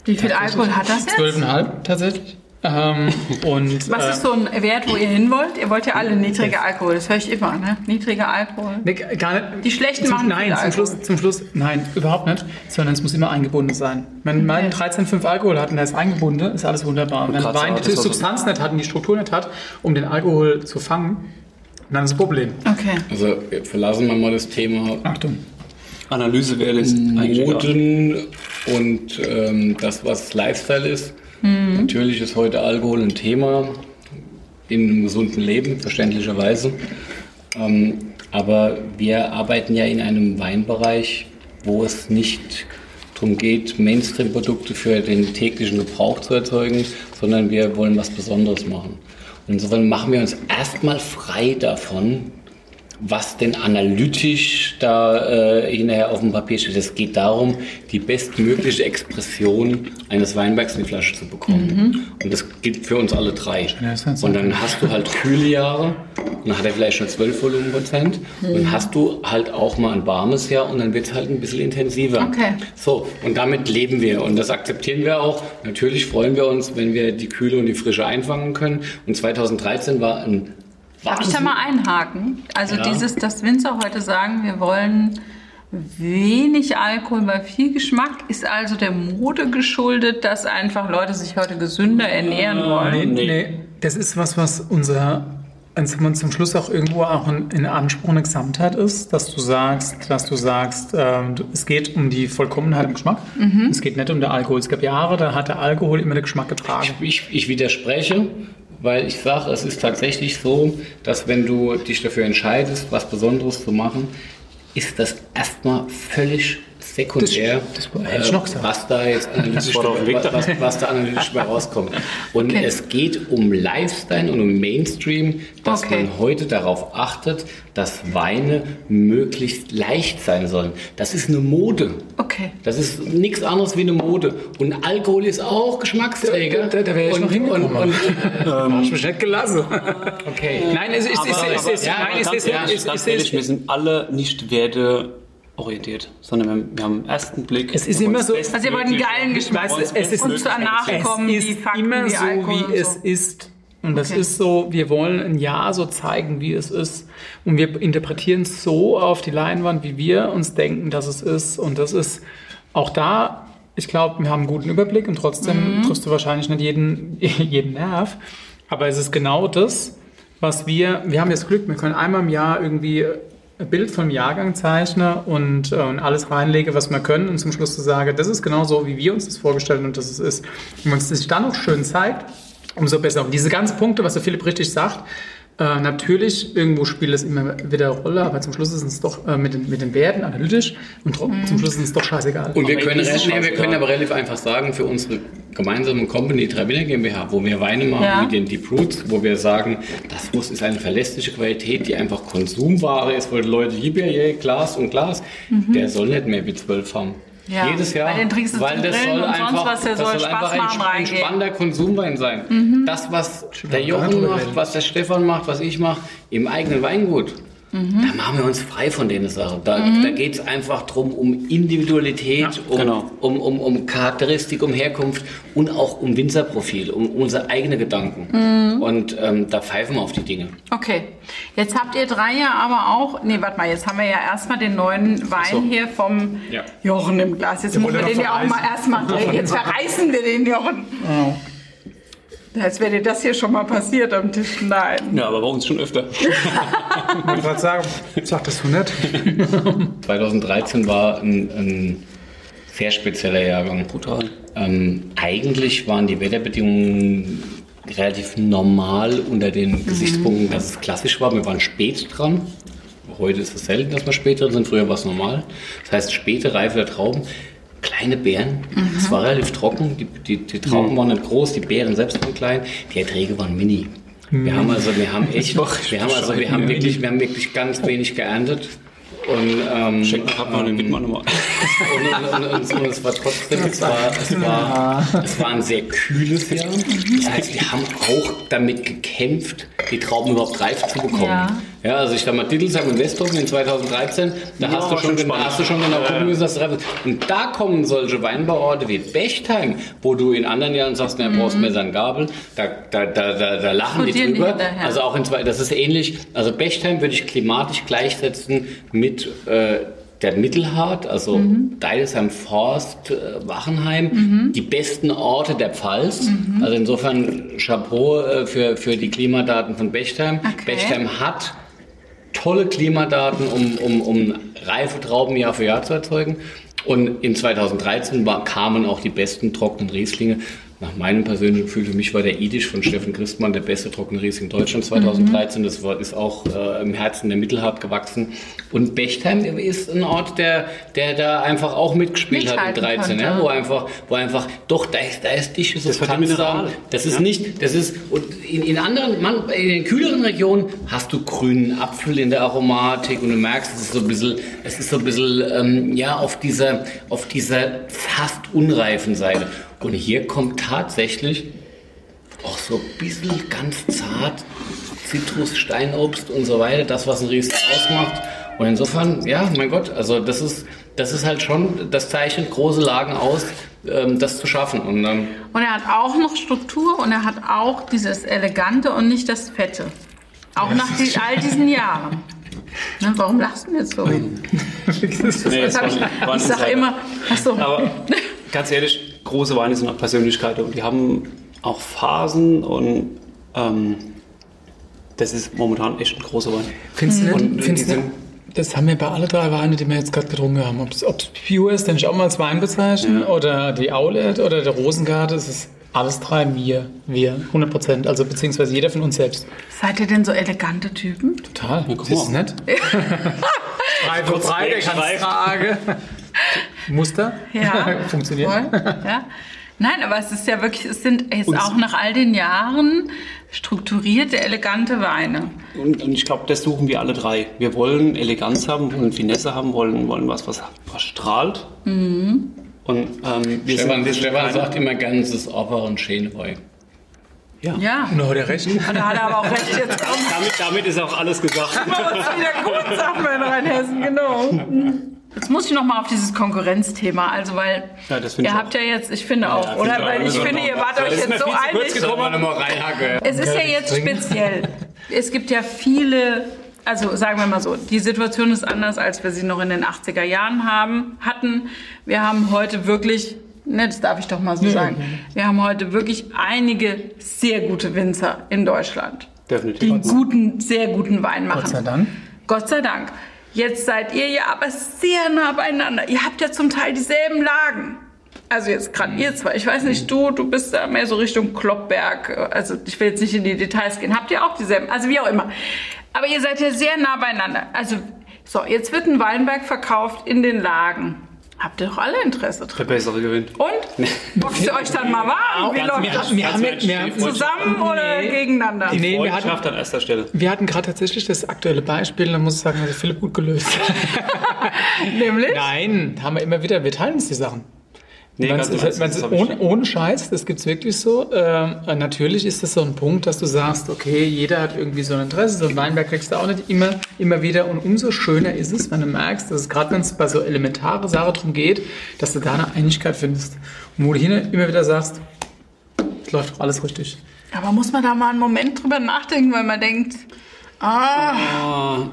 Wie viel Alkohol hat das jetzt? 12,5 tatsächlich. Ähm, und, [LAUGHS] Was äh, ist so ein Wert, wo ihr hin wollt? Ihr wollt ja alle niedrige Alkohol, das höre ich immer, ne? Niedriger Alkohol. Nee, gar nicht. Die Schlechten zum, machen Nein, viel zum. Schluss, zum Schluss, nein, überhaupt nicht. Sondern es muss immer eingebunden sein. Wenn man 13,5 Alkohol hat und er ist eingebunden, ist alles wunderbar. Und wenn Wein die das war so- Substanz nicht hat und die Struktur nicht hat, um den Alkohol zu fangen, dann ist das Problem. Okay. Also verlassen wir mal das Thema Achtung. Analyse wäre egal. Moden und ähm, das, was Lifestyle ist. Natürlich ist heute Alkohol ein Thema in einem gesunden Leben, verständlicherweise. Ähm, aber wir arbeiten ja in einem Weinbereich, wo es nicht darum geht, Mainstream-Produkte für den täglichen Gebrauch zu erzeugen, sondern wir wollen was Besonderes machen. Und insofern machen wir uns erstmal frei davon, was denn analytisch da äh, hinterher auf dem Papier steht. Es geht darum, die bestmögliche Expression eines Weinbergs in die Flasche zu bekommen. Und das gilt für uns alle drei. Und dann hast du halt kühle Jahre und dann hat er vielleicht schon 12 Volumenprozent. Und dann hast du halt auch mal ein warmes Jahr und dann wird es halt ein bisschen intensiver. Okay. So, und damit leben wir und das akzeptieren wir auch. Natürlich freuen wir uns, wenn wir die Kühle und die Frische einfangen können. Und 2013 war ein Darf ich da mal einhaken? Also Ja. dieses, dass Winzer heute sagen, wir wollen wenig Alkohol bei viel Geschmack, ist also der Mode geschuldet, dass einfach Leute sich heute gesünder ernähren Nee, wollen. nee. nee. Das ist was, was unser als man zum Schluss auch irgendwo auch in, in Anspruch eine Gesamtheit ist, dass du sagst, dass du sagst, du, es geht um die Vollkommenheit im Geschmack. Es geht nicht um den Alkohol. Es gab Jahre, da hat der Alkohol immer den Geschmack getragen. Ich, ich widerspreche, weil ich sage, es ist tatsächlich so, dass wenn du dich dafür entscheidest, was Besonderes zu machen, ist das erstmal völlig sekundär, Das- das ich gesagt. was da jetzt analytisch, was, was, da bei rauskommt. Und Okay. es geht um Lifestyle und um Mainstream, dass Okay. man heute darauf achtet, dass Weine möglichst leicht sein sollen. Das ist eine Mode. Okay. Das ist nichts anderes wie eine Mode. Und Alkohol ist auch Geschmacksträger. Da- da- da wär ich und, noch hingekommen. Und, und, Hast du mich nicht gelassen. okay. Nein, es ist, es ist, Aber- es ist, ja, nein, es ist, ganz ist, wir sind alle nicht werteorientiert, sondern wir, wir haben im ersten Blick. Es ist wollen immer so- Also geilen Geschmack. Wir wollen es ist- Und Bestmögliche danach kommen die es ist Fakten immer wie so, wie und es so. ist. Und das Okay. ist so, wir wollen ein Jahr so zeigen, wie es ist. Und wir interpretieren es so auf die Leinwand, wie wir uns denken, dass es ist. Und das ist auch da, ich glaube, wir haben einen guten Überblick und trotzdem triffst du wahrscheinlich nicht jeden, [LAUGHS] jeden Nerv. Aber es ist genau das, was wir, wir haben jetzt Glück, wir können einmal im Jahr irgendwie Bild vom Jahrgang zeichnen und, äh, alles reinlegen, was wir können und zum Schluss zu sagen, das ist genau so, wie wir uns das vorgestellt und das es ist. Wenn es sich dann noch schön zeigt, umso besser. Und diese ganzen Punkte, was der Philipp richtig sagt, äh, natürlich, irgendwo spielt es immer wieder eine Rolle, aber zum Schluss ist es doch äh, mit, den, mit den Werten analytisch und tro- zum Schluss ist es doch scheißegal. Und wir Aber können, nee, wir können aber relativ einfach sagen, für unsere gemeinsame Company Traviner GmbH, wo wir Weine machen Ja. mit den Deep Roots, wo wir sagen, das muss ist eine verlässliche Qualität, die einfach Konsumware ist, wo die Leute, hier, yeah, Glas und Glas, der soll nicht mehr wie 12 haben. Ja, Jedes Jahr. bei den trinkst du weil das soll und sonst einfach, was, der das soll einfach machen, ein reingehen. entspannender Konsumwein sein. Das, was der Jochen macht, was der Stefan macht, was ich mache, im eigenen Weingut. Mhm. Da machen wir uns frei von den Sachen. Da, da geht es einfach darum, um Individualität, um, genau. um, um, um Charakteristik, um Herkunft und auch um Winzerprofil, um unsere eigenen Gedanken. Mhm. Und ähm, da pfeifen wir auf die Dinge. Okay, jetzt habt ihr drei ja aber auch, nee, warte mal, jetzt haben wir ja erstmal den neuen Wein so. hier vom Ja. Jochen im Glas. Jetzt müssen wir den ja auch mal erstmal drehen. [LAUGHS] Jetzt verreißen wir den Jochen. Als wäre dir das hier schon mal passiert am Tisch. Nein. Ja, aber bei uns schon öfter. [LAUGHS] Ich wollte gerade sagen, sag das du nicht. 2013 war ein, ein sehr spezieller Jahrgang. Brutal. Ähm, eigentlich waren die Wetterbedingungen relativ normal unter den Gesichtspunkten, dass es klassisch war. Wir waren spät dran. Heute ist es selten, dass wir spät dran sind. Früher war es normal. Das heißt, späte Reife der Trauben. Kleine Beeren. Es war relativ trocken. Die, die, die Trauben waren nicht groß, die Beeren selbst waren klein. Die Erträge waren mini. Wir haben also, wir haben echt, wir haben also, wir haben wirklich, wir haben wirklich ganz wenig geerntet. Und, ähm, Schenkt man den Wittmann nochmal. [LAUGHS] und, und, und, und es war trotzdem, es war, es, war, es war ein sehr kühles Jahr. Das heißt, wir haben auch damit gekämpft, die Trauben überhaupt reif zu bekommen. Ja. Ja, also ich sag mal, Dittelsheim und Westhofen in 2013, da Ja, hast, du schon, spannend. hast du schon genau gucken müssen, dass reif ist. Und da kommen solche Weinbauorte wie Bechtheim, wo du in anderen Jahren sagst, na, brauchst Messer und Gabel, da, da, da, da, da lachen die drüber. Also auch in zwei, das ist ähnlich. Also Bechtheim würde ich klimatisch gleichsetzen mit äh, der Mittelhart, also Mhm. Deidesheim Forst, äh, Wachenheim, die besten Orte der Pfalz. Mhm. Also insofern Chapeau äh, für, für die Klimadaten von Bechtheim. Okay. Bechtheim hat tolle Klimadaten, um, um, um reife Trauben Jahr für Jahr zu erzeugen. Und in 2013 war, kamen auch die besten trockenen Rieslinge. Nach meinem persönlichen Gefühl, für mich war der Idisch von Steffen Christmann der beste trockene Riesling Deutschlands 2013. Das war, ist auch äh, im Herzen der Mittelhart gewachsen. Und Bechtheim ist ein Ort, der, der da einfach auch mitgespielt hat in Mithalten 13, konnte. ja, wo einfach, wo einfach, doch, da ist, da ist die Substanz da. Das ist Ja. nicht, das ist, und in, in anderen, man, in den kühleren Regionen hast du grünen Apfel in der Aromatik und du merkst, es ist so ein bisschen, es ist so ein bisschen, ähm, ja, auf dieser, auf dieser fast unreifen Seite. Und hier kommt tatsächlich auch so ein bisschen ganz zart Zitrus, Steinobst und so weiter, das, was ein Riesling ausmacht. Und insofern, ja, mein Gott, also das ist, das ist halt schon, das zeichnet große Lagen aus, ähm, das zu schaffen. Und ähm, Und er hat auch noch Struktur und er hat auch dieses Elegante und nicht das Fette. Auch nach die, all diesen Jahren. Ne, warum lachst du jetzt so? [LAUGHS] Nee, ich ich sag Insider. immer, ach so. Aber [LAUGHS] ganz ehrlich, große Weine sind auch Persönlichkeiten und die haben auch Phasen und ähm, das ist momentan echt ein großer Wein. Findest du nicht? Findest du nicht? Das haben wir bei alle drei Weine, die wir jetzt gerade getrunken haben. Ob es Pure ist, den ich auch mal als Wein bezeichnen, oder die Aulet oder der Rosengarde, es ist alles drei wir, wir, 100 Prozent. Also beziehungsweise jeder von uns selbst. Seid ihr denn so elegante Typen? Total. guck das ist mal. nett. Frei [LAUGHS] für frei, der tragen. Muster? [LAUGHS] Ja. [LAUGHS] Funktioniert. Voll, ja. Nein, aber es ist ja wirklich, es sind jetzt auch nach all den Jahren strukturierte, elegante Weine. Und, und ich glaube, das suchen wir alle drei. Wir wollen Eleganz haben, wollen Finesse haben, wollen, wollen was, was, was strahlt. Mhm. Und ähm, wir Stefan, wir Stefan sagt immer gern, es ist Opera und Schönewei. ja. Ja. Und da hat er recht. [LAUGHS] Da hat er aber auch recht, jetzt kommt Damit, damit ist auch alles gesagt. es wieder gut, sagt man in Rheinhessen, genau. Jetzt muss ich noch mal auf dieses Konkurrenzthema, also weil Ja, ihr habt ja jetzt, ich finde auch, ja, oder? finde ich auch. Weil ich Also, finde, ihr wart euch jetzt so einig. Es ist ja jetzt speziell. Es gibt ja viele, also sagen wir mal so, die Situation ist anders, als wir sie noch in den 80er Jahren haben, hatten. Wir haben heute wirklich, ne, das darf ich doch mal so sagen, wir haben heute wirklich einige sehr gute Winzer in Deutschland, Definitiv. die guten, sehr guten Wein machen. Gott sei Dank. Gott sei Dank. Jetzt seid ihr ja aber sehr nah beieinander. Ihr habt ja zum Teil dieselben Lagen. Also jetzt gerade ihr zwei. Ich weiß nicht, du, du bist da mehr so Richtung Kloppberg. Also ich will jetzt nicht in die Details gehen. Habt ihr auch dieselben? Also wie auch immer. Aber ihr seid ja sehr nah beieinander. Also so, jetzt wird ein Weinberg verkauft in den Lagen. Habt ihr doch alle Interesse dran. Der Bessere gewinnt. Und? Boxt ihr euch dann mal warm? Wie läuft wir, das? haben, wir, haben, wir, haben, die Zusammen oder Nee. gegeneinander? Nee, wir hatten, an erster Stelle. wir hatten gerade tatsächlich das aktuelle Beispiel, da muss ich sagen, hat Philipp gut gelöst. [LAUGHS] [LAUGHS] Nämlich? Nein, haben wir immer wieder, wir teilen uns die Sachen. Nee, im ist, das ist ohne, ohne Scheiß, das gibt's wirklich so. Ähm, äh, natürlich ist das so ein Punkt, dass du sagst, okay, jeder hat irgendwie so ein Interesse, so ein Weinberg kriegst du auch nicht immer, immer wieder. Und umso schöner ist es, wenn du merkst, dass es gerade wenn es bei so elementare Sachen darum geht, dass du da eine Einigkeit findest. Und wo du hier immer wieder sagst, es läuft doch alles richtig. Aber muss man da mal einen Moment drüber nachdenken, weil man denkt, ah, Ah,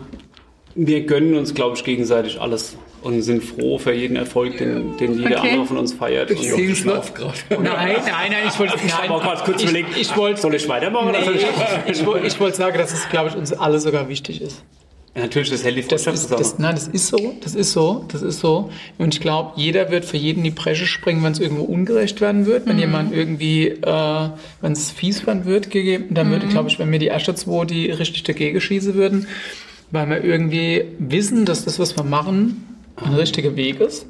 wir gönnen uns, glaube ich, gegenseitig alles und sind froh für jeden Erfolg, den, den jeder Okay. andere von uns feiert. Und sehe es Schlaf gerade. Nein, nein, nein, ich wollte ich habe auch gerade kurz ich, überlegt, ich wollte soll ich weitermachen? oder soll Nee, ich ich, wollte- ich wollte sagen, dass es, glaube ich, uns alle sogar wichtig ist. Ja, natürlich, das hält die Das ist, zusammen. das, nein, das ist so, das ist so, das ist so. Und ich glaube, jeder wird für jeden die Bresche springen, wenn es irgendwo ungerecht werden wird. Wenn jemand irgendwie, äh, wenn es fies werden wird, gegeben, dann würde, glaube ich, wenn mir die ersten zwei, die richtig dagegen schießen würden, weil wir irgendwie wissen, dass das, was wir machen, ein richtiger Weg ist.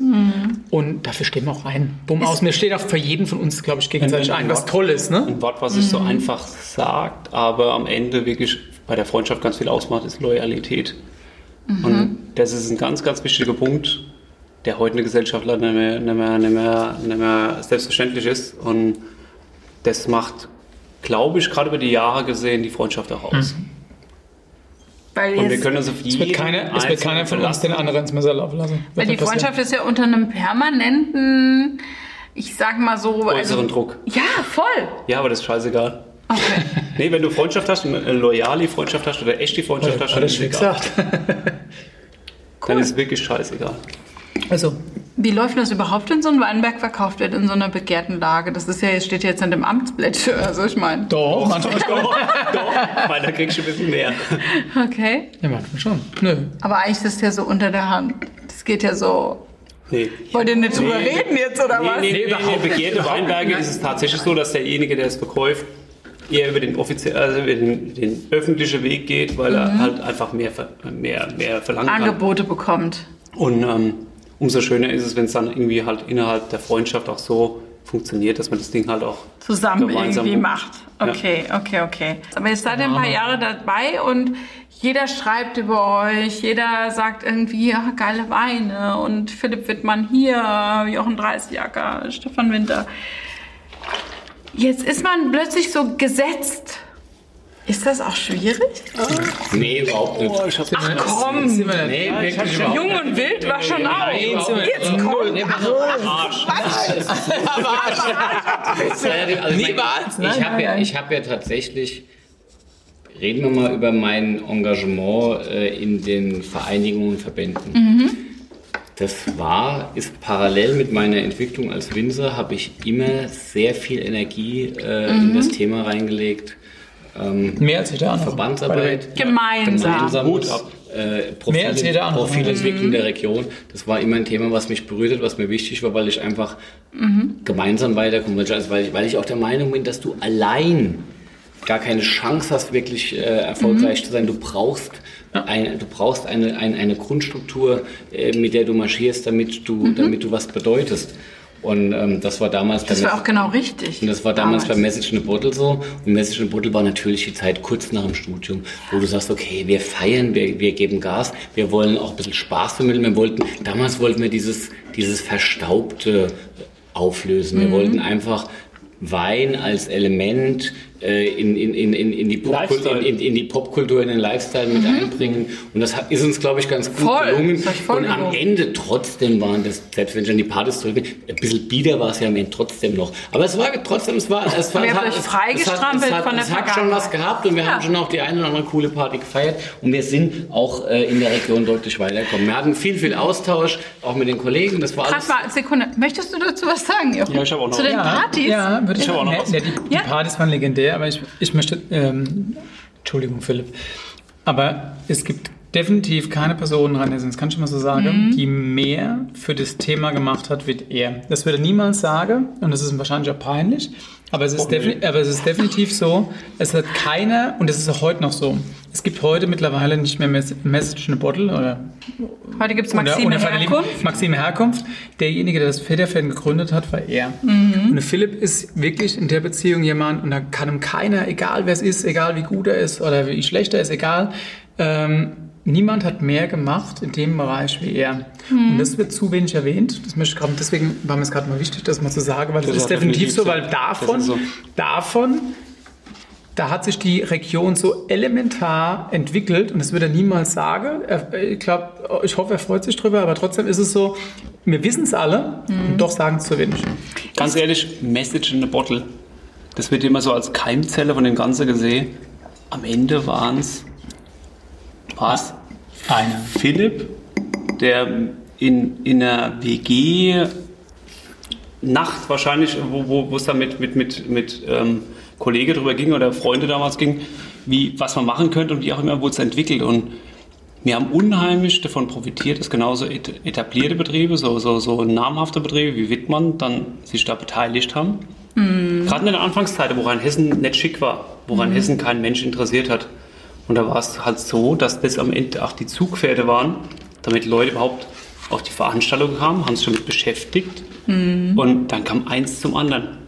Und dafür stehen wir auch ein. Bumm aus. Mir steht auch für jeden von uns, glaube ich, gegenseitig ein, was toll ist, ne? Ein Wort, was sich so einfach sagt, aber am Ende wirklich bei der Freundschaft ganz viel ausmacht, ist Loyalität. Und das ist ein ganz, ganz wichtiger Punkt, der heute in der Gesellschaft leider nicht mehr, nicht mehr, nicht mehr, nicht mehr selbstverständlich ist. Und das macht, glaube ich, gerade über die Jahre gesehen, die Freundschaft auch aus. Weil Und wir können uns auf Es jeden wird keiner, es wird keiner von uns den anderen ins Messer laufen lassen. weil die nicht passieren. Freundschaft ist ja unter einem permanenten, ich sag mal so, also äußeren Druck. Ja, voll. Ja, aber das ist scheißegal. Okay. [LAUGHS] Nee, wenn du Freundschaft hast, eine loyale Freundschaft hast oder echte Freundschaft hast, er ist es egal. [LAUGHS] Dann ist es wirklich scheißegal. Also, Wie läuft das überhaupt, wenn so ein Weinberg verkauft wird in so einer begehrten Lage? Das ist ja, steht jetzt in dem Amtsblatt. [LAUGHS] Also ich meine. doch, manchmal [LAUGHS] schon. Doch, doch, weil da kriegst du ein bisschen mehr. Okay. Ja, manchmal schon. Nö. Aber eigentlich ist das ja so unter der Hand. Das geht ja so. Nee. Wollt ihr nicht drüber Nee. reden jetzt oder was? Nee, nee, nee, überhaupt nee, begehrte Weinberge ist es tatsächlich so, dass derjenige, der es verkauft, eher über den, also über den, den öffentlichen Weg geht, weil er halt einfach mehr, mehr, mehr verlangen kann. Angebote bekommt. Und ähm, umso schöner ist es, wenn es dann irgendwie halt innerhalb der Freundschaft auch so funktioniert, dass man das Ding halt auch zusammen gemeinsam irgendwie macht. Ja. Okay, okay, okay. Aber jetzt seid ihr ein paar Jahre dabei und jeder schreibt über euch, jeder sagt irgendwie, ja, geile Weine und Philipp Wittmann hier, Jochen Dreißigacker, Stefan Winter. Jetzt ist man plötzlich so gesetzt. Ist das auch schwierig? Nee, überhaupt nicht. Ach komm, Nee, wirklich überhaupt Jung und Wild war schon auch. Jetzt kommt Nee, auf. Also, ich Niemals. meine, Ich habe ja, ich hab ja tatsächlich, reden wir mal über mein Engagement äh, in den Vereinigungen und Verbänden. Das war, ist parallel mit meiner Entwicklung als Winzer, habe ich immer sehr viel Energie äh, in das Thema reingelegt. Ähm, Mehr als jeder andere. Verbandsarbeit. Gemeinsam. Gemeinsames, Hut ab. äh, Mehr als jeder andere. Profilentwicklung der Region. Das war immer ein Thema, was mich berührt hat, was mir wichtig war, weil ich einfach gemeinsam weiterkommen wollte. Also weil, ich, weil ich auch der Meinung bin, dass du allein gar keine Chance hast, wirklich äh, erfolgreich zu sein. Du brauchst, eine, du brauchst eine, eine, eine Grundstruktur, äh, mit der du marschierst, damit du, damit du was bedeutest. Und ähm, das war damals Das bei war auch genau richtig. und das war damals bei Message in a Bottle so. Und Message in a Bottle war natürlich die Zeit kurz nach dem Studium, wo du sagst, okay, wir feiern, wir, wir geben Gas, wir wollen auch ein bisschen Spaß vermitteln. Wir wollten, damals wollten wir dieses, dieses Verstaubte auflösen. Wir wollten einfach Wein als Element in, in, in, in, in, die Popkultur, in, in die Popkultur, in den Lifestyle mit einbringen. Und das hat, ist uns, glaube ich, ganz gut Voll. gelungen. Und am gelungen. Ende trotzdem waren das, selbst wenn ich an die Partys zurückgehe, ein bisschen bieder war es ja am Ende trotzdem noch. Aber es war trotzdem, es war, es war, Und ihr es hat, es- freigestrampelt es hat, von der es hat schon was gehabt und wir Ja. haben schon auch die eine oder andere coole Party gefeiert und wir sind auch äh, in der Region deutlich weitergekommen. Wir hatten viel, viel Austausch, auch mit den Kollegen, das war Krass, alles. mal, Sekunde. Möchtest du dazu was sagen, Jochen? Ja, ich hab auch noch Zu den Partys? Ja, würde ich Ich auch noch ne, was. ne, die, die Ja? Partys waren legendär, aber ich, ich möchte. Ähm, Entschuldigung, Philipp. Aber es gibt definitiv keine Person, Rainer, das kann ich schon mal so sagen, die mehr für das Thema gemacht hat wie er. Das würde niemals sagen und das ist wahrscheinlich auch peinlich. Aber es, ist aber es ist definitiv so, es hat keiner, und es ist auch heute noch so, es gibt heute mittlerweile nicht mehr Message in a Bottle oder Heute gibt es Maxime oder, oder Herkunft. Maxime Herkunft. Derjenige, der das Federfan gegründet hat, war er. Mhm. Und Philipp ist wirklich in der Beziehung jemand, und da kann ihm keiner, egal wer es ist, egal wie gut er ist oder wie schlecht er ist, egal, ähm, niemand hat mehr gemacht in dem Bereich wie er. Mhm. Und das wird zu wenig erwähnt. Das möchte ich gerade, deswegen war mir es gerade mal wichtig, das mal zu sagen, weil das, das ist definitiv so, weil davon, so. davon, da hat sich die Region so elementar entwickelt und das wird er niemals sagen. Ich glaube, ich hoffe, er freut sich drüber, aber trotzdem ist es so, wir wissen es alle mhm. und doch sagen es zu wenig. Ganz ehrlich, Message in a Bottle. Das wird immer so als Keimzelle von dem Ganzen gesehen. Am Ende waren es was? Einer. Philipp, der in, in einer WG Nacht wahrscheinlich, wo, wo es dann mit, mit, mit, mit ähm, Kollege drüber ging oder Freunde damals ging, wie, was man machen könnte und wie auch immer wurde es entwickelt. Und wir haben unheimlich davon profitiert, dass genauso etablierte Betriebe, so, so, so namhafte Betriebe wie Wittmann, dann sich da beteiligt haben. Mhm. Gerade in der Anfangszeit, wo Rheinhessen nicht schick war, wo mhm. Rheinhessen kein Mensch interessiert hat. Und da war es halt so, dass das am Ende auch die Zugpferde waren, damit Leute überhaupt auf die Veranstaltung kamen, haben sich damit beschäftigt. Mhm. Und dann kam eins zum anderen.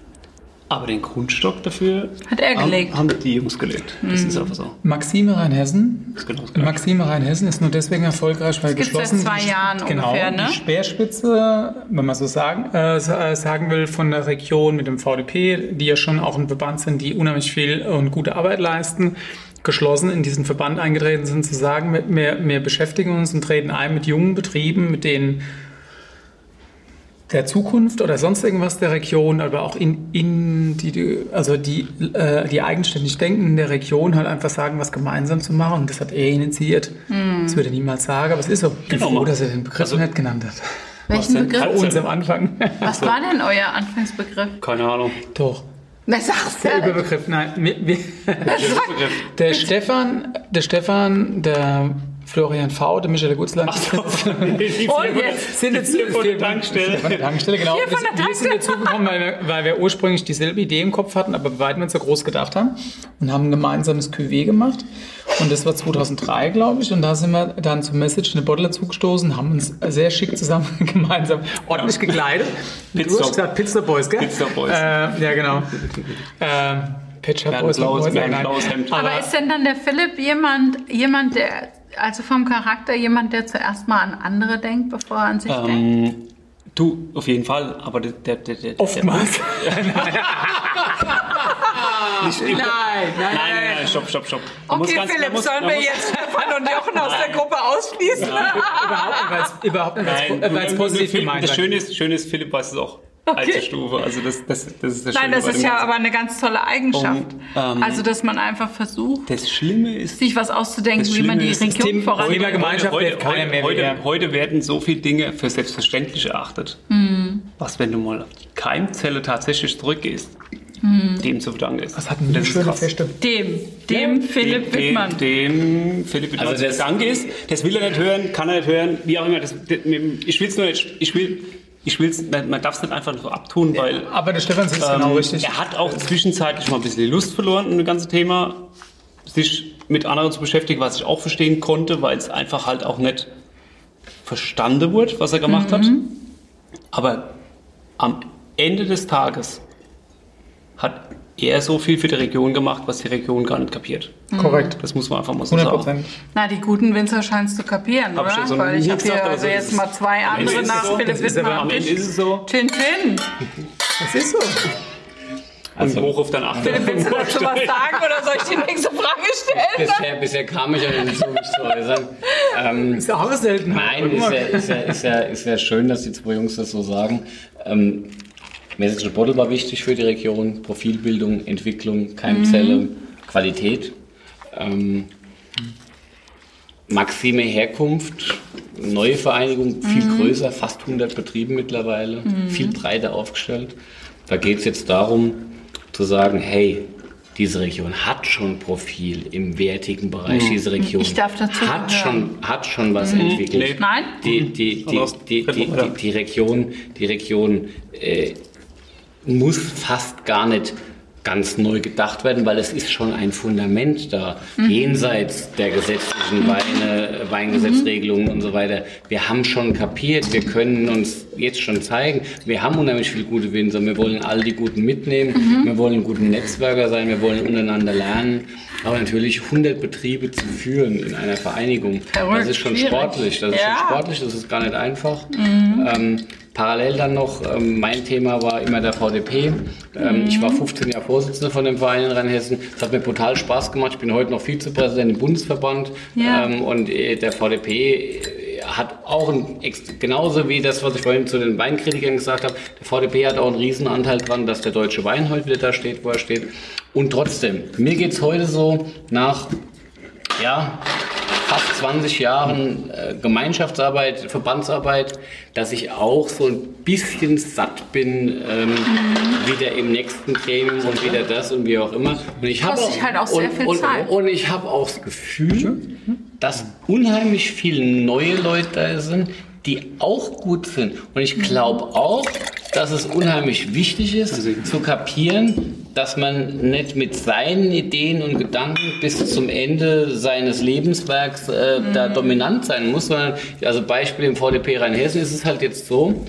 Aber den Grundstock dafür hat er gelegt. Haben, haben die Jungs gelegt. Das mhm. ist einfach so. Maxime Rheinhessen. Genau Maxime Rheinhessen ist nur deswegen erfolgreich, weil das geschlossen seit zwei Jahren genau, ungefähr, ne? Die Speerspitze, wenn man so sagen, äh, äh sagen will, von der Region mit dem VDP, die ja schon auch ein Verband sind, die unheimlich viel und gute Arbeit leisten geschlossen in diesen Verband eingetreten sind, zu sagen, wir, wir beschäftigen uns und treten ein mit jungen Betrieben, mit denen der Zukunft oder sonst irgendwas der Region, aber auch in, in die, also die, äh, die eigenständig denken in der Region halt einfach sagen, was gemeinsam zu machen. Und das hat er initiiert. Mm. Das würde er niemals sagen, aber es ist so. Ich bin genau. froh, dass er den Begriff also, nicht genannt hat. Welchen Begriff? Bei uns am Anfang. Was war denn euer Anfangsbegriff? Keine Ahnung. Doch. Was sagst du? Der Überbegriff, nein. Wir, wir, [LAUGHS] der Stefan, der Stefan, der Florian V., der Michael Gutzland. So, [LAUGHS] und jetzt sind jetzt hier von der Tankstelle. Von der Tankstelle, genau. Hier von der Tankstelle. Wir sind dazugekommen, weil wir, weil wir ursprünglich dieselbe Idee im Kopf hatten, aber bei weitem nicht so groß gedacht haben und haben ein gemeinsames QW gemacht. Und das war 2003, glaube ich. Und da sind wir dann zum Message in the Bottle zugestoßen, haben uns sehr schick zusammen [LAUGHS] gemeinsam ordentlich gekleidet. Pizza. Du hast gesagt Pizza Boys, gell? Pizza Boys. Äh, ja, genau. äh, Shop Boys. Blaues, Boys blaues Hemd. Aber ist denn dann der Philipp jemand, jemand der, also vom Charakter jemand, der zuerst mal an andere denkt, bevor er an sich ähm, denkt? Du, auf jeden Fall, aber der... der, der, der Oftmals. [LAUGHS] Nicht nein, nein, nein, nein, nein, stopp, stopp, stopp. okay, ganz, Philipp, muss, sollen wir jetzt Stefan und Jochen aus der Gruppe ausschließen? Ja, [LAUGHS] überhaupt nicht, weil es positiv gemeint Das Schöne ist, Schöne ist, Philipp weiß es auch. Okay. Alte Stufe. Also das, das, das ist das Nein, das ist ja aber eine ganz tolle Eigenschaft. Und, ähm, also dass man einfach versucht, das Schlimme ist, sich was auszudenken, wie man die Region voranbringt. Thema Gemeinschaft heute, heute, heute, heute, heute, werden so viele Dinge für selbstverständlich erachtet. Mhm. Was, wenn du mal auf die Keimzelle tatsächlich zurückgehst, hm. dem zu verdanken ist. Was hat denn das schöne Feste? Dem, dem ja, Philipp dem, Wittmann. Dem, Philipp Wittmann also zu verdanken ist. Das will er nicht hören, kann er nicht hören, wie auch immer. Das, ich will es nur nicht, ich will, ich will's, man darf es nicht einfach so abtun, weil. Aber der Stefan ist ähm, genau richtig. Er hat auch zwischenzeitlich mal ein bisschen die Lust verloren, das ganze Thema, sich mit anderen zu beschäftigen, was ich auch verstehen konnte, weil es einfach halt auch nicht verstanden wurde, was er gemacht mhm. hat. Aber am Ende des Tages hat er so viel für die Region gemacht, was die Region gar nicht kapiert. Korrekt. Das muss man einfach mal so 100%. sagen. Na, die guten Winzer scheinst du kapieren, hab oder? Ich so Weil ich habe hier also jetzt mal zwei andere nach so. Philipp Wittmann. Am Ende ist es so. Chin Chin. Das ist so. Also, hoch auf dein Achter. Philipp, willst du dazu was [LAUGHS] sagen oder soll ich die nächste Frage stellen? Bisher, bisher kam ich ja nicht so, mich zu äußern. Ähm, ist ja auch selten. Nein, ist ja, ist, ja, ist, ja, ist ja schön, dass die zwei Jungs das so sagen. Ähm, Message Bottle war wichtig für die Region, Profilbildung, Entwicklung, Keimzelle, mhm. Qualität. Ähm, Maxime Herkunft, neue Vereinigung, viel mhm. größer, fast 100 Betriebe mittlerweile, mhm. viel breiter aufgestellt. Da geht es jetzt darum zu sagen, hey, diese Region hat schon Profil im wertigen Bereich. Mhm. Diese Region hat, schon, hat schon was mhm. entwickelt. Nein? Die, die, die, die, die, Region, die Region äh, muss fast gar nicht ganz neu gedacht werden, weil es ist schon ein Fundament da, mhm. jenseits der gesetzlichen Weine, Weingesetzregelungen mhm. und so weiter. Wir haben schon kapiert, wir können uns jetzt schon zeigen, wir haben unheimlich viele gute Winzer, wir wollen all die Guten mitnehmen, mhm. wir wollen guten Netzwerker sein, wir wollen untereinander lernen, aber natürlich 100 Betriebe zu führen in einer Vereinigung, das ist schon sportlich, das ist ja. schon sportlich, das ist gar nicht einfach. Mhm. Ähm, Parallel dann noch, ähm, mein Thema war immer der VDP. Ähm, mhm. Ich war 15 Jahre Vorsitzender von dem Verein in Rheinhessen. Es hat mir brutal Spaß gemacht. Ich bin heute noch Vizepräsident im Bundesverband. Ja. Ähm, und äh, der VDP äh, hat auch ein, genauso wie das, was ich vorhin zu den Weinkritikern gesagt habe, der VDP hat auch einen Riesenanteil dran, dass der deutsche Wein heute wieder da steht, wo er steht. Und trotzdem, mir geht es heute so nach, ja, fast 20 Jahren äh, Gemeinschaftsarbeit, Verbandsarbeit, dass ich auch so ein bisschen satt bin, ähm, mhm. wieder im nächsten Gremium und wieder das und wie auch immer. Und ich habe auch, halt auch sehr und, viel Zeit. Und, und ich habe auch das Gefühl, dass unheimlich viele neue Leute da sind, die auch gut sind. Und ich glaube auch, dass es unheimlich wichtig ist, zu kapieren, dass man nicht mit seinen Ideen und Gedanken bis zum Ende seines Lebenswerks äh, mhm. da dominant sein muss, sondern, also Beispiel im VDP Rheinhessen ist es halt jetzt so,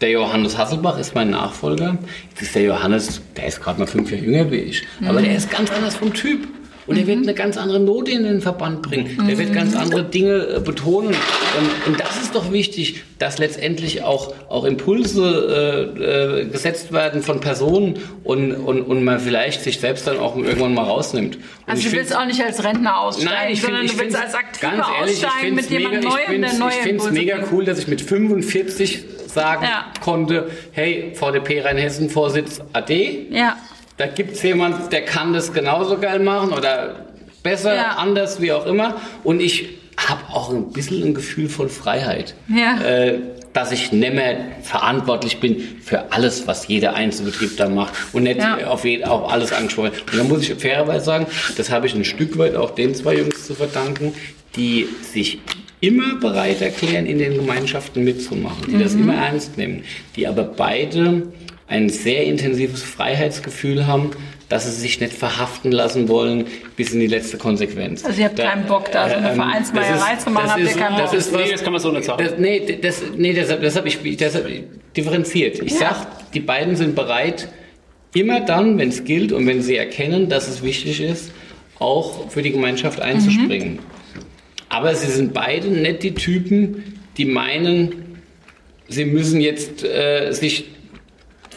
der Johannes Hasselbach ist mein Nachfolger. Jetzt ist der Johannes, der ist gerade mal fünf Jahre jünger wie ich, mhm. aber der ist ganz anders vom Typ. Und er wird eine ganz andere Note in den Verband bringen. Mhm. Der wird ganz andere Dinge äh, betonen. Und, und, das ist doch wichtig, dass letztendlich auch, auch Impulse äh, äh, gesetzt werden von Personen und, und, und man vielleicht sich selbst dann auch irgendwann mal rausnimmt. Und also du willst auch nicht als Rentner aussteigen, nein, ich sondern find, du willst als Aktiver ganz ehrlich, aussteigen mit jemand mega, Neuem, der neue Ich finde es mega cool, dass ich mit 45 sagen ja. konnte, hey, VDP Rheinhessen-Vorsitz AD. Ja da gibt es jemand, der kann das genauso geil machen oder besser, ja. anders, wie auch immer. Und ich habe auch ein bisschen ein Gefühl von Freiheit. Ja. Äh, dass ich nicht mehr verantwortlich bin für alles, was jeder Einzelbetrieb da macht und nicht ja. auf, auf alles angesprochen. Und da muss ich fairerweise sagen, das habe ich ein Stück weit auch den zwei Jungs zu verdanken, die sich immer bereit erklären, in den Gemeinschaften mitzumachen, die mhm. das immer ernst nehmen, die aber beide ein sehr intensives Freiheitsgefühl haben, dass sie sich nicht verhaften lassen wollen bis in die letzte Konsequenz. Also ihr habt da, keinen Bock, da so eine ähm, Vereinsmeierei zu machen, habt ihr keinen Bock? Das ist, nee, das kann man so nicht sagen. Das, nee, das, nee, deshalb, deshalb ich deshalb differenziert. Ich ja. sag, die beiden sind bereit, immer dann, wenn es gilt und wenn sie erkennen, dass es wichtig ist, auch für die Gemeinschaft einzuspringen. Mhm. Aber sie sind beide nicht die Typen, die meinen, sie müssen jetzt äh, sich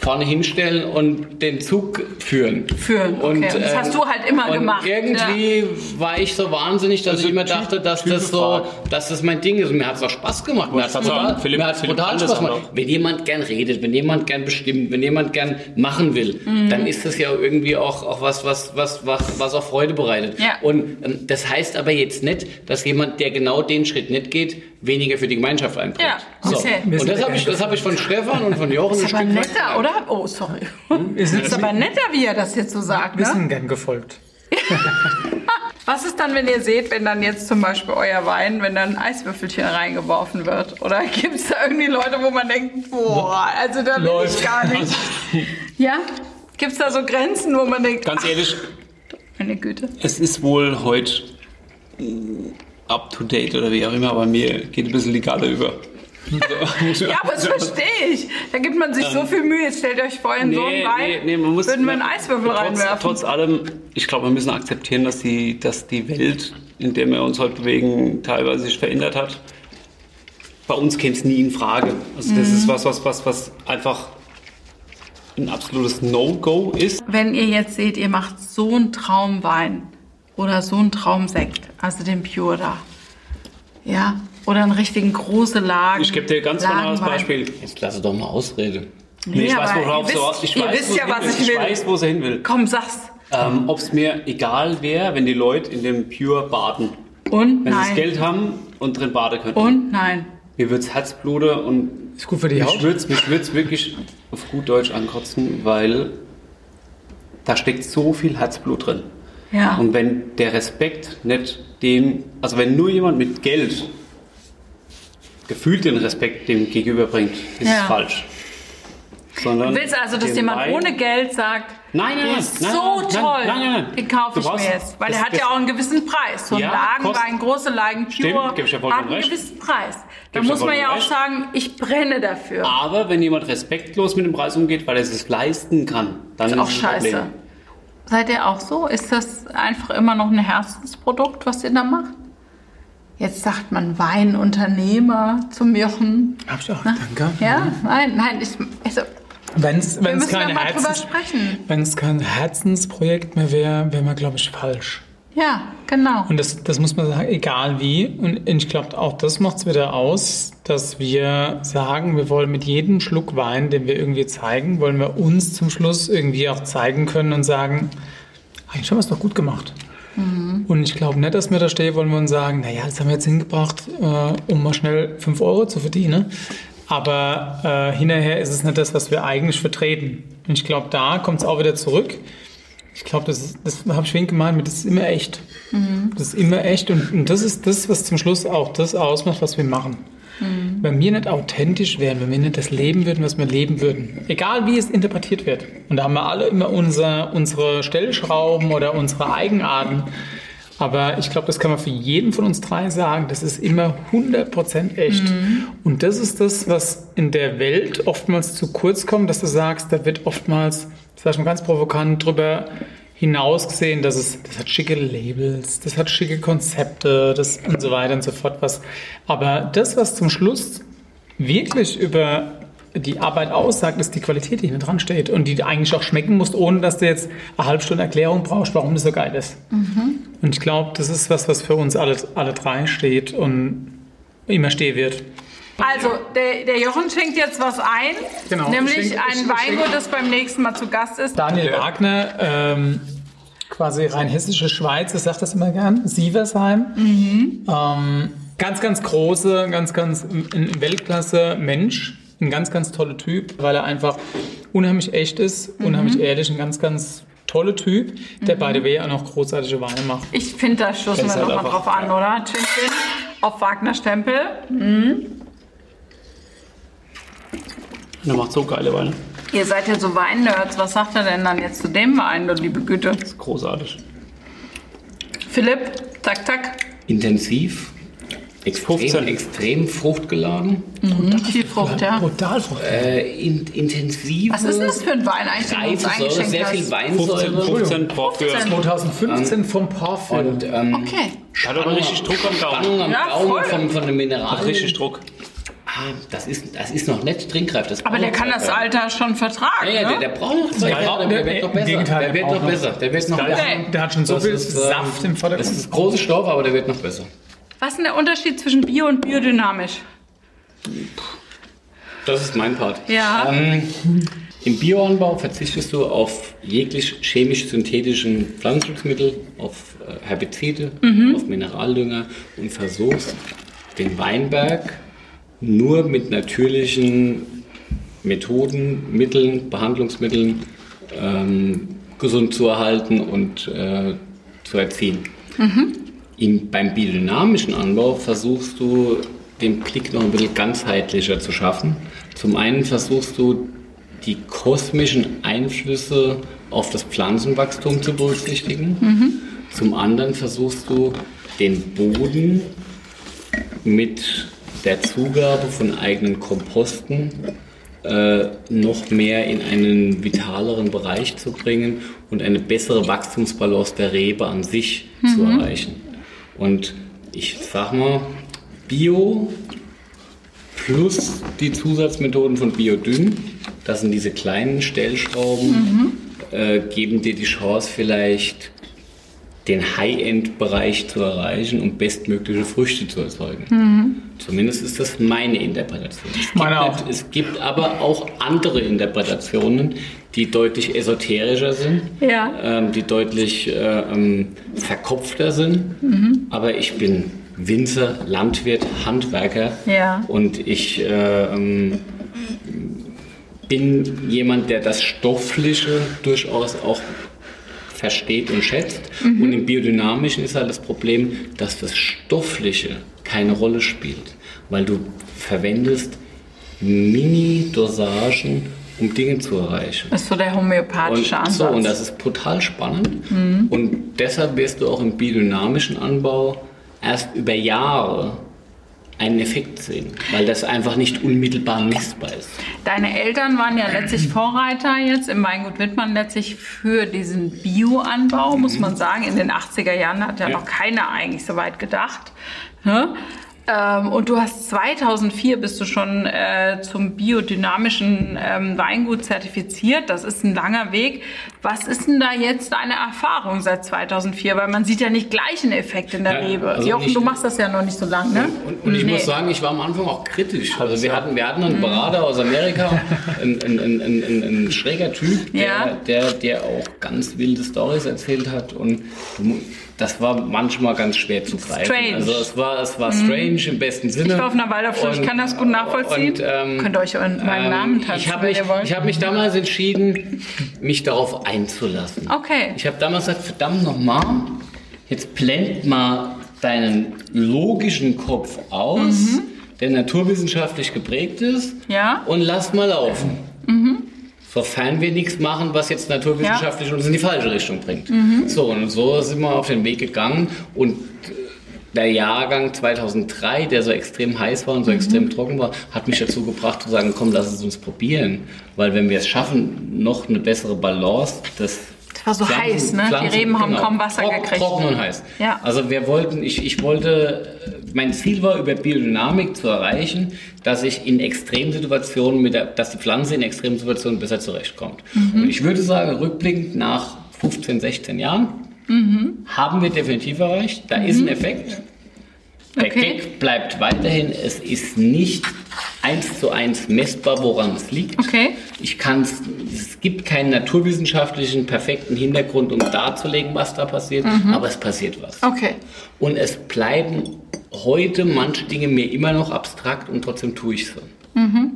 vorne hinstellen und den Zug führen. Führen. Und, okay. das hast du halt immer und gemacht. Irgendwie ja. war ich so wahnsinnig, dass also ich immer dachte, dass das so, dass das mein Ding ist. Und mir hat es auch Spaß gemacht. Mir hat es brutal, brutal Spaß gemacht. Wenn jemand gern redet, wenn jemand gern bestimmt, wenn jemand gern machen will, mhm. dann ist das ja irgendwie auch, auch was, was, was, was, was auch Freude bereitet. Ja. Und ähm, das heißt aber jetzt nicht, dass jemand, der genau den Schritt nicht geht, weniger für die Gemeinschaft einbringt. Ja, so. okay. Und das habe ich, hab ich von Stefan und von Jochen. Das ist aber netter, oder? Oh, sorry. Das ist aber netter, wie er das jetzt so sagt. Wir ne? sind gern gefolgt. [LAUGHS] Was ist dann, wenn ihr seht, wenn dann jetzt zum Beispiel euer Wein, wenn dann ein Eiswürfelchen reingeworfen wird? Oder gibt es da irgendwie Leute, wo man denkt, boah, also da will ich gar nicht. ja? Gibt es da so Grenzen, wo man denkt, ganz ehrlich, meine Güte. Es ist wohl heute up to date oder wie auch immer, aber mir geht ein bisschen die Garde über. [LAUGHS] ja, aber das verstehe ich. Da gibt man sich so viel Mühe. Jetzt stellt euch vor, in nee, so einen Wein nee, nee, man muss, würden wir einen Eiswürfel trotz, reinwerfen. Trotz allem, ich glaube, wir müssen akzeptieren, dass die, dass die Welt, in der wir uns heute bewegen, teilweise sich verändert hat. Bei uns käme es nie in Frage. Also das mhm. ist was, was, was, was einfach ein absolutes No-Go ist. Wenn ihr jetzt seht, ihr macht so einen Traumwein oder so einen Traumsekt, also den Pure da, ja, oder einen richtigen große Lagen. Ich gebe dir ganz banales Beispiel. Jetzt lass doch mal Ausrede. Nee, ich weiß, worauf so, ich ihr weiß, wisst ja, was ich will. Ich weiß, wo sie hin will. Komm, sag's. Ähm, Ob es mir egal wäre, wenn die Leute in dem Pure baden. Und wenn nein. sie das Geld haben und drin baden können. Und nein. Mir wird's Herzblute und ist gut für die Haut. Wird's, mich würde es wirklich auf gut Deutsch ankotzen, weil da steckt so viel Herzblut drin. Ja. Und wenn der Respekt nicht dem, also wenn nur jemand mit Geld gefühlt den Respekt dem gegenüber bringt, ist ja. es falsch. Sondern du willst also, dass jemand Wein, ohne Geld sagt, Nein, nein, nein. ist nein, so nein, toll. Nein, nein, nein. Den kaufe ich mir jetzt. Weil der hat ja auch einen gewissen Preis. So ein Ja, Lagenwein, große Lagen, Pure, Stimmt, ja hat einen recht. gewissen Preis. Da muss man ja auch recht. sagen, ich brenne dafür. Aber wenn jemand respektlos mit dem Preis umgeht, weil er es sich leisten kann, dann ist auch es ein scheiße. Problem. Seid ihr auch so? Ist das einfach immer noch ein Herzensprodukt, was ihr da macht? Jetzt sagt man Weinunternehmer zum Jochen. Hab ich auch, danke. Ja, nein, nein, ich, also, Wenn es kein, Herzens, wenn's kein Herzensprojekt mehr wäre, wäre man, glaube ich, falsch. Ja, genau. Und das, das muss man sagen, egal wie. Und ich glaube, auch das macht es wieder aus, dass wir sagen, wir wollen mit jedem Schluck Wein, den wir irgendwie zeigen, wollen wir uns zum Schluss irgendwie auch zeigen können und sagen, eigentlich haben wir es doch gut gemacht. Und ich glaube nicht, dass wir da stehen wollen und sagen, naja, das haben wir jetzt hingebracht, äh, um mal schnell 5 Euro zu verdienen. Aber äh, hinterher ist es nicht das, was wir eigentlich vertreten. Und ich glaube, da kommt es auch wieder zurück. Ich glaube, das, das habe ich vorhin gemeint, das ist immer echt. Das ist immer echt und, und das ist das, was zum Schluss auch das ausmacht, was wir machen. Wenn wir nicht authentisch wären, wenn wir nicht das leben würden, was wir leben würden, egal wie es interpretiert wird, und da haben wir alle immer unser, unsere Stellschrauben oder unsere Eigenarten, aber ich glaube, das kann man für jeden von uns drei sagen, das ist immer 100% echt. Und das ist das, was in der Welt oftmals zu kurz kommt, dass du sagst, da wird oftmals, das sag ich mal ganz provokant, drüber hinausgesehen, dass es, das hat schicke Labels, das hat schicke Konzepte, das und so weiter und so fort was. Aber das, was zum Schluss wirklich über die Arbeit aussagt, ist die Qualität, die hinten dran steht und die du eigentlich auch schmecken musst, ohne dass du jetzt eine halbe Stunde Erklärung brauchst, warum das so geil ist. Und ich glaube, das ist was, was für uns alle, alle drei steht und immer stehen wird. Also, der, der Jochen schenkt jetzt was ein, Genau. nämlich Ich schenke- ein ich- ich Weingut, das beim nächsten Mal zu Gast ist. Daniel Wagner, ähm, quasi rein hessische Schweiz, ich sage das immer gern, Sieversheim. Ähm, ganz, ganz große, ganz, ganz Weltklasse Mensch. Ein ganz, ganz toller Typ, weil er einfach unheimlich echt ist, unheimlich ehrlich, ein ganz, ganz toller Typ, der by the way auch noch großartige Weine macht. Ich finde, da stoßen Das wir halt mal einfach- drauf an, oder? Chin Chin auf Wagner Stempel. Und er macht so geile Weine. Ihr seid ja so Wein-Nerds. Was sagt er denn dann jetzt zu dem Wein, du liebe Güte? Das ist großartig. Philipp, tak, tak. Intensiv, extrem, 15. extrem fruchtgeladen, Viel Frucht, ja. Brutal fruchtig. äh, in, intensive, Was ist denn das für ein Wein eigentlich, den du uns reife Säure, eingeschenkt sehr viel? 15, Weinsäure. 15 braucht für. 2015 vom Parfüm. Und ähm, Okay. Hat aber richtig Druck am Gaumen. Spannung am Ja, Gaumen voll. von, von den Hat Mineralien. richtig Druck. Das ist, das ist noch nicht trinkreif. Das Aber der kann das. Alter schon vertragen, Ja, ja, der, ne? der braucht noch Zeit. Ja, Der, der, im wird noch besser. Gegenteil, Der wird der noch besser. Der wird noch besser. Der hat schon so Das viel ist, ähm, Saft im Das Vordergrund. ist große Stoff, aber der wird noch besser. Was ist denn der Unterschied zwischen Bio und biodynamisch? Das ist mein Part. Ja. Ähm, Im Bioanbau verzichtest du auf jeglich chemisch-synthetischen Pflanzenschutzmittel, auf äh, Herbizide, auf Mineraldünger und versuchst den Weinberg nur mit natürlichen Methoden, Mitteln, Behandlungsmitteln ähm, gesund zu erhalten und äh, zu erziehen. Im, beim biodynamischen Anbau versuchst du den Blick noch ein bisschen ganzheitlicher zu schaffen. Zum einen versuchst du die kosmischen Einflüsse auf das Pflanzenwachstum zu berücksichtigen. Zum anderen versuchst du den Boden mit der Zugabe von eigenen Komposten äh, noch mehr in einen vitaleren Bereich zu bringen und eine bessere Wachstumsbalance der Rebe an sich zu erreichen. Und ich sag mal, Bio plus die Zusatzmethoden von Biodyn, das sind diese kleinen Stellschrauben, äh, geben dir die Chance vielleicht den High-End-Bereich zu erreichen und bestmögliche Früchte zu erzeugen. Zumindest ist das meine Interpretation. Es gibt, Meine auch. es gibt aber auch andere Interpretationen, die deutlich esoterischer sind, Ja. ähm, die deutlich äh, ähm, verkopfter sind. Aber ich bin Winzer, Landwirt, Handwerker Ja. und ich äh, ähm, bin jemand, der das Stoffliche durchaus auch versteht und schätzt. Und im Biodynamischen ist halt das Problem, dass das Stoffliche keine Rolle spielt, weil du verwendest Mini-Dosagen um Dinge zu erreichen. Das ist so der homöopathische und, Ansatz. So, und das ist total spannend. Mhm. Und deshalb wirst du auch im biodynamischen Anbau erst über Jahre einen Effekt sehen, weil das einfach nicht unmittelbar messbar ist. Deine Eltern waren ja letztlich Vorreiter jetzt im Weingut Wittmann letztlich für diesen Bioanbau, muss man sagen. In den 80er Jahren hat ja, ja. noch keiner eigentlich so weit gedacht. Ne? Ähm, und du hast 2004 bist du schon äh, zum biodynamischen ähm, Weingut zertifiziert. Das ist ein langer Weg. Was ist denn da jetzt deine Erfahrung seit 2004? Weil man sieht ja nicht gleich einen Effekt in der ja, Rebe. Also Jochen, du machst das ja noch nicht so lange, ne? Und, und ich nee. muss sagen, ich war am Anfang auch kritisch. Also wir hatten, wir hatten einen mhm. Berater aus Amerika, ein, ein, ein, ein, ein schräger Typ, der, ja. der, der auch ganz wilde Stories erzählt hat und das war manchmal ganz schwer zu greifen. Strange. Also es war, es war strange mhm. im besten Sinne. Ich war auf einer Waldorfschule, ich kann das gut nachvollziehen. Und, ähm, Könnt ihr euch meinen ähm, Namen tanzen, ich habe mich, ich hab mich damals entschieden, mich darauf einzulassen. Okay. Ich habe damals gesagt, verdammt nochmal, jetzt blend mal deinen logischen Kopf aus, mhm. der naturwissenschaftlich geprägt ist, ja. und lass mal laufen. Mhm sofern wir nichts machen, was jetzt naturwissenschaftlich ja. uns in die falsche Richtung bringt. Mhm. So, und so sind wir auf den Weg gegangen und der Jahrgang 2003, der so extrem heiß war und so mhm. extrem trocken war, hat mich dazu gebracht zu sagen, komm, lass es uns probieren. Weil wenn wir es schaffen, noch eine bessere Balance des das war so Pflanzen, heiß, ne? Pflanzen, die Reben haben genau, kaum Wasser trocken, gekriegt. Trocken und heiß. Ja. Also wir wollten, ich, ich wollte mein Ziel war, über Biodynamik zu erreichen, dass ich in Extremsituationen mit der, dass die Pflanze in Extremsituationen besser zurechtkommt. Mhm. Und ich würde sagen, rückblickend nach 15, 16 Jahren mhm. haben wir definitiv erreicht. Da mhm. ist ein mhm. Effekt. Der okay. Gag bleibt weiterhin. Es ist nicht eins zu eins messbar, woran es liegt. Okay. Ich kann es gibt keinen naturwissenschaftlichen perfekten Hintergrund, um darzulegen, was da passiert, mhm. aber es passiert was. Okay. Und es bleiben heute manche Dinge mir immer noch abstrakt und trotzdem tue ich sie. Mhm.